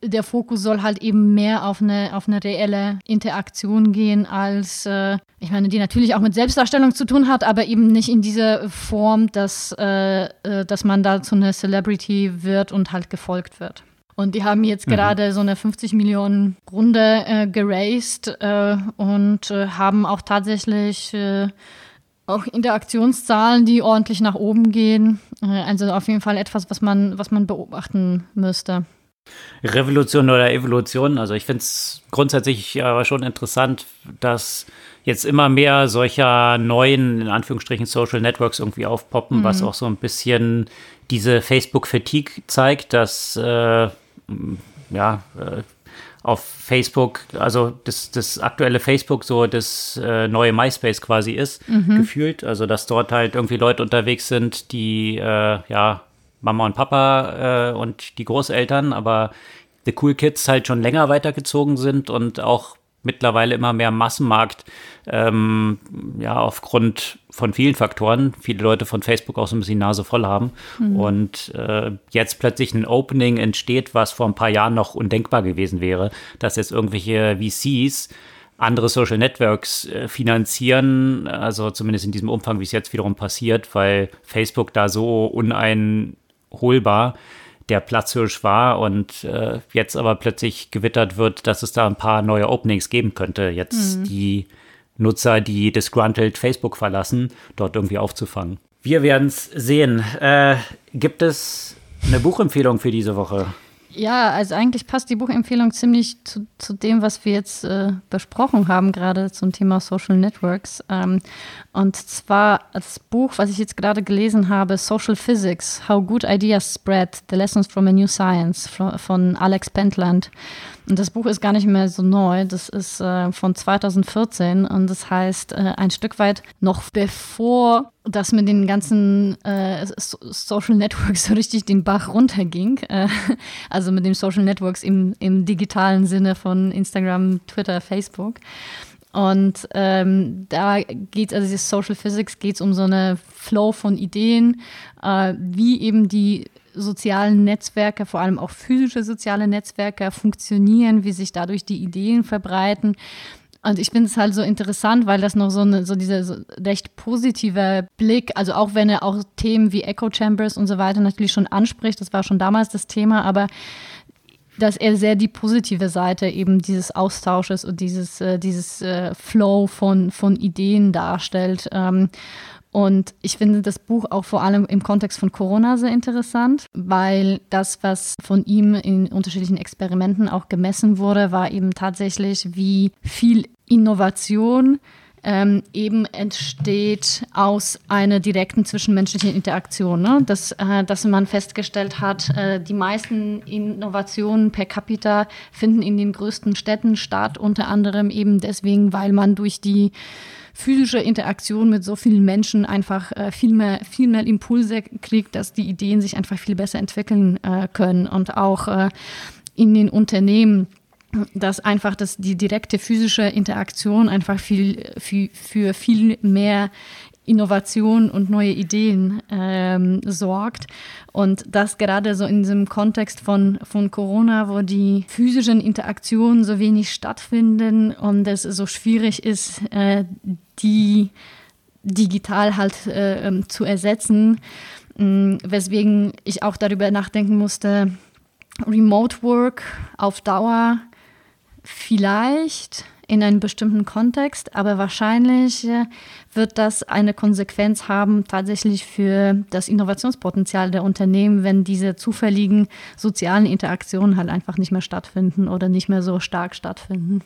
der Fokus soll halt eben mehr auf eine, auf eine reelle Interaktion gehen, als, äh, ich meine, die natürlich auch mit Selbstdarstellung zu tun hat, aber eben nicht in dieser Form, dass, äh, äh dass man da zu einer Celebrity wird und halt gefolgt wird. Und die haben jetzt mhm. gerade so eine 50 Millionen Runde äh, geraced äh, und äh, haben auch tatsächlich äh, auch Interaktionszahlen, die ordentlich nach oben gehen. Also auf jeden Fall etwas, was man, was man beobachten müsste. Revolution oder Evolution. Also ich finde es grundsätzlich aber schon interessant, dass jetzt immer mehr solcher neuen, in Anführungsstrichen, Social Networks irgendwie aufpoppen, mhm. was auch so ein bisschen diese Facebook-Fatigue zeigt, dass äh, ja, äh, auf Facebook, also das, das aktuelle Facebook so das äh, neue MySpace quasi ist, mhm. gefühlt. Also dass dort halt irgendwie Leute unterwegs sind, die äh, ja Mama und Papa äh, und die Großeltern, aber The Cool Kids halt schon länger weitergezogen sind und auch mittlerweile immer mehr Massenmarkt, ähm, ja, aufgrund von vielen Faktoren, viele Leute von Facebook auch so ein bisschen Nase voll haben. Mhm. Und äh, jetzt plötzlich ein Opening entsteht, was vor ein paar Jahren noch undenkbar gewesen wäre, dass jetzt irgendwelche VCs andere Social Networks äh, finanzieren, also zumindest in diesem Umfang, wie es jetzt wiederum passiert, weil Facebook da so uneinholbar der Platzhirsch war und äh, jetzt aber plötzlich gewittert wird, dass es da ein paar neue Openings geben könnte. Jetzt mhm. die Nutzer, die disgruntled Facebook verlassen, dort irgendwie aufzufangen. Wir werden es sehen. Äh, gibt es eine Buchempfehlung für diese Woche? Ja, also eigentlich passt die Buchempfehlung ziemlich zu, zu dem, was wir jetzt äh, besprochen haben, gerade zum Thema Social Networks. Ähm, und zwar das Buch, was ich jetzt gerade gelesen habe, Social Physics, How Good Ideas Spread, The Lessons from a New Science von Alex Pentland. Und das Buch ist gar nicht mehr so neu. Das ist äh, von 2014 und das heißt äh, ein Stück weit noch bevor das mit den ganzen äh, Social Networks [LAUGHS] so richtig den Bach runterging. Äh, also mit den Social Networks im, im digitalen Sinne von Instagram, Twitter, Facebook. Und ähm, da geht also dieses Social Physics geht es um so eine Flow von Ideen, äh, wie eben die sozialen Netzwerke, vor allem auch physische soziale Netzwerke funktionieren, wie sich dadurch die Ideen verbreiten. Und ich finde es halt so interessant, weil das noch so, eine, so dieser so recht positive Blick, also auch wenn er auch Themen wie Echo Chambers und so weiter natürlich schon anspricht, das war schon damals das Thema, aber dass er sehr die positive Seite eben dieses Austausches und dieses, äh, dieses äh, Flow von, von Ideen darstellt. Ähm, und ich finde das Buch auch vor allem im Kontext von Corona sehr interessant, weil das, was von ihm in unterschiedlichen Experimenten auch gemessen wurde, war eben tatsächlich, wie viel Innovation ähm, eben entsteht aus einer direkten zwischenmenschlichen Interaktion. Ne? Dass, äh, dass man festgestellt hat, äh, die meisten Innovationen per capita finden in den größten Städten statt, unter anderem eben deswegen, weil man durch die physische Interaktion mit so vielen Menschen einfach äh, viel, mehr, viel mehr Impulse kriegt, dass die Ideen sich einfach viel besser entwickeln äh, können und auch äh, in den Unternehmen dass einfach das, die direkte physische Interaktion einfach viel, für, für viel mehr Innovation und neue Ideen ähm, sorgt. Und das gerade so in diesem Kontext von, von Corona, wo die physischen Interaktionen so wenig stattfinden und es so schwierig ist, äh, die digital halt äh, ähm, zu ersetzen, äh, weswegen ich auch darüber nachdenken musste, Remote Work auf Dauer vielleicht in einem bestimmten Kontext, aber wahrscheinlich äh, wird das eine Konsequenz haben tatsächlich für das Innovationspotenzial der Unternehmen, wenn diese zufälligen sozialen Interaktionen halt einfach nicht mehr stattfinden oder nicht mehr so stark stattfinden.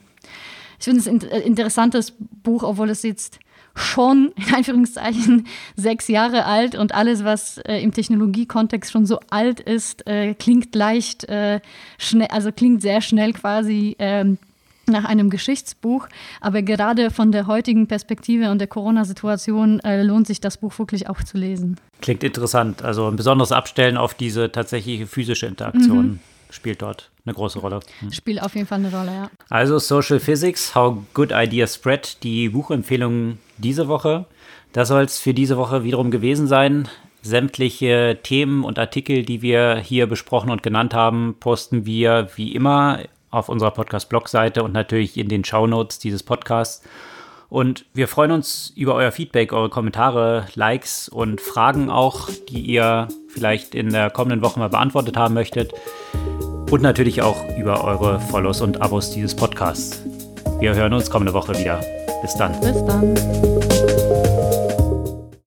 Ich finde es ein äh, interessantes Buch, obwohl es jetzt schon, [LAUGHS] in Anführungszeichen, sechs Jahre alt und alles, was äh, im Technologiekontext schon so alt ist, äh, klingt leicht äh, schnell, also klingt sehr schnell quasi ähm, nach einem Geschichtsbuch. Aber gerade von der heutigen Perspektive und der Corona-Situation äh, lohnt sich das Buch wirklich auch zu lesen. Klingt interessant. Also ein besonderes Abstellen auf diese tatsächliche physische Interaktion mhm. Spielt dort eine große Rolle. Mhm. Spielt auf jeden Fall eine Rolle, ja. Also Social Physics, How Good Ideas Spread, die Buchempfehlung diese Woche. Das soll es für diese Woche wiederum gewesen sein. Sämtliche Themen und Artikel, die wir hier besprochen und genannt haben, posten wir wie immer auf unserer Podcast-Blog-Seite und natürlich in den Shownotes dieses Podcasts. Und wir freuen uns über euer Feedback, eure Kommentare, Likes und Fragen auch, die ihr vielleicht in der kommenden Woche mal beantwortet haben möchtet. Und natürlich auch über eure Follows und Abos dieses Podcasts. Wir hören uns kommende Woche wieder. Bis dann. Bis dann.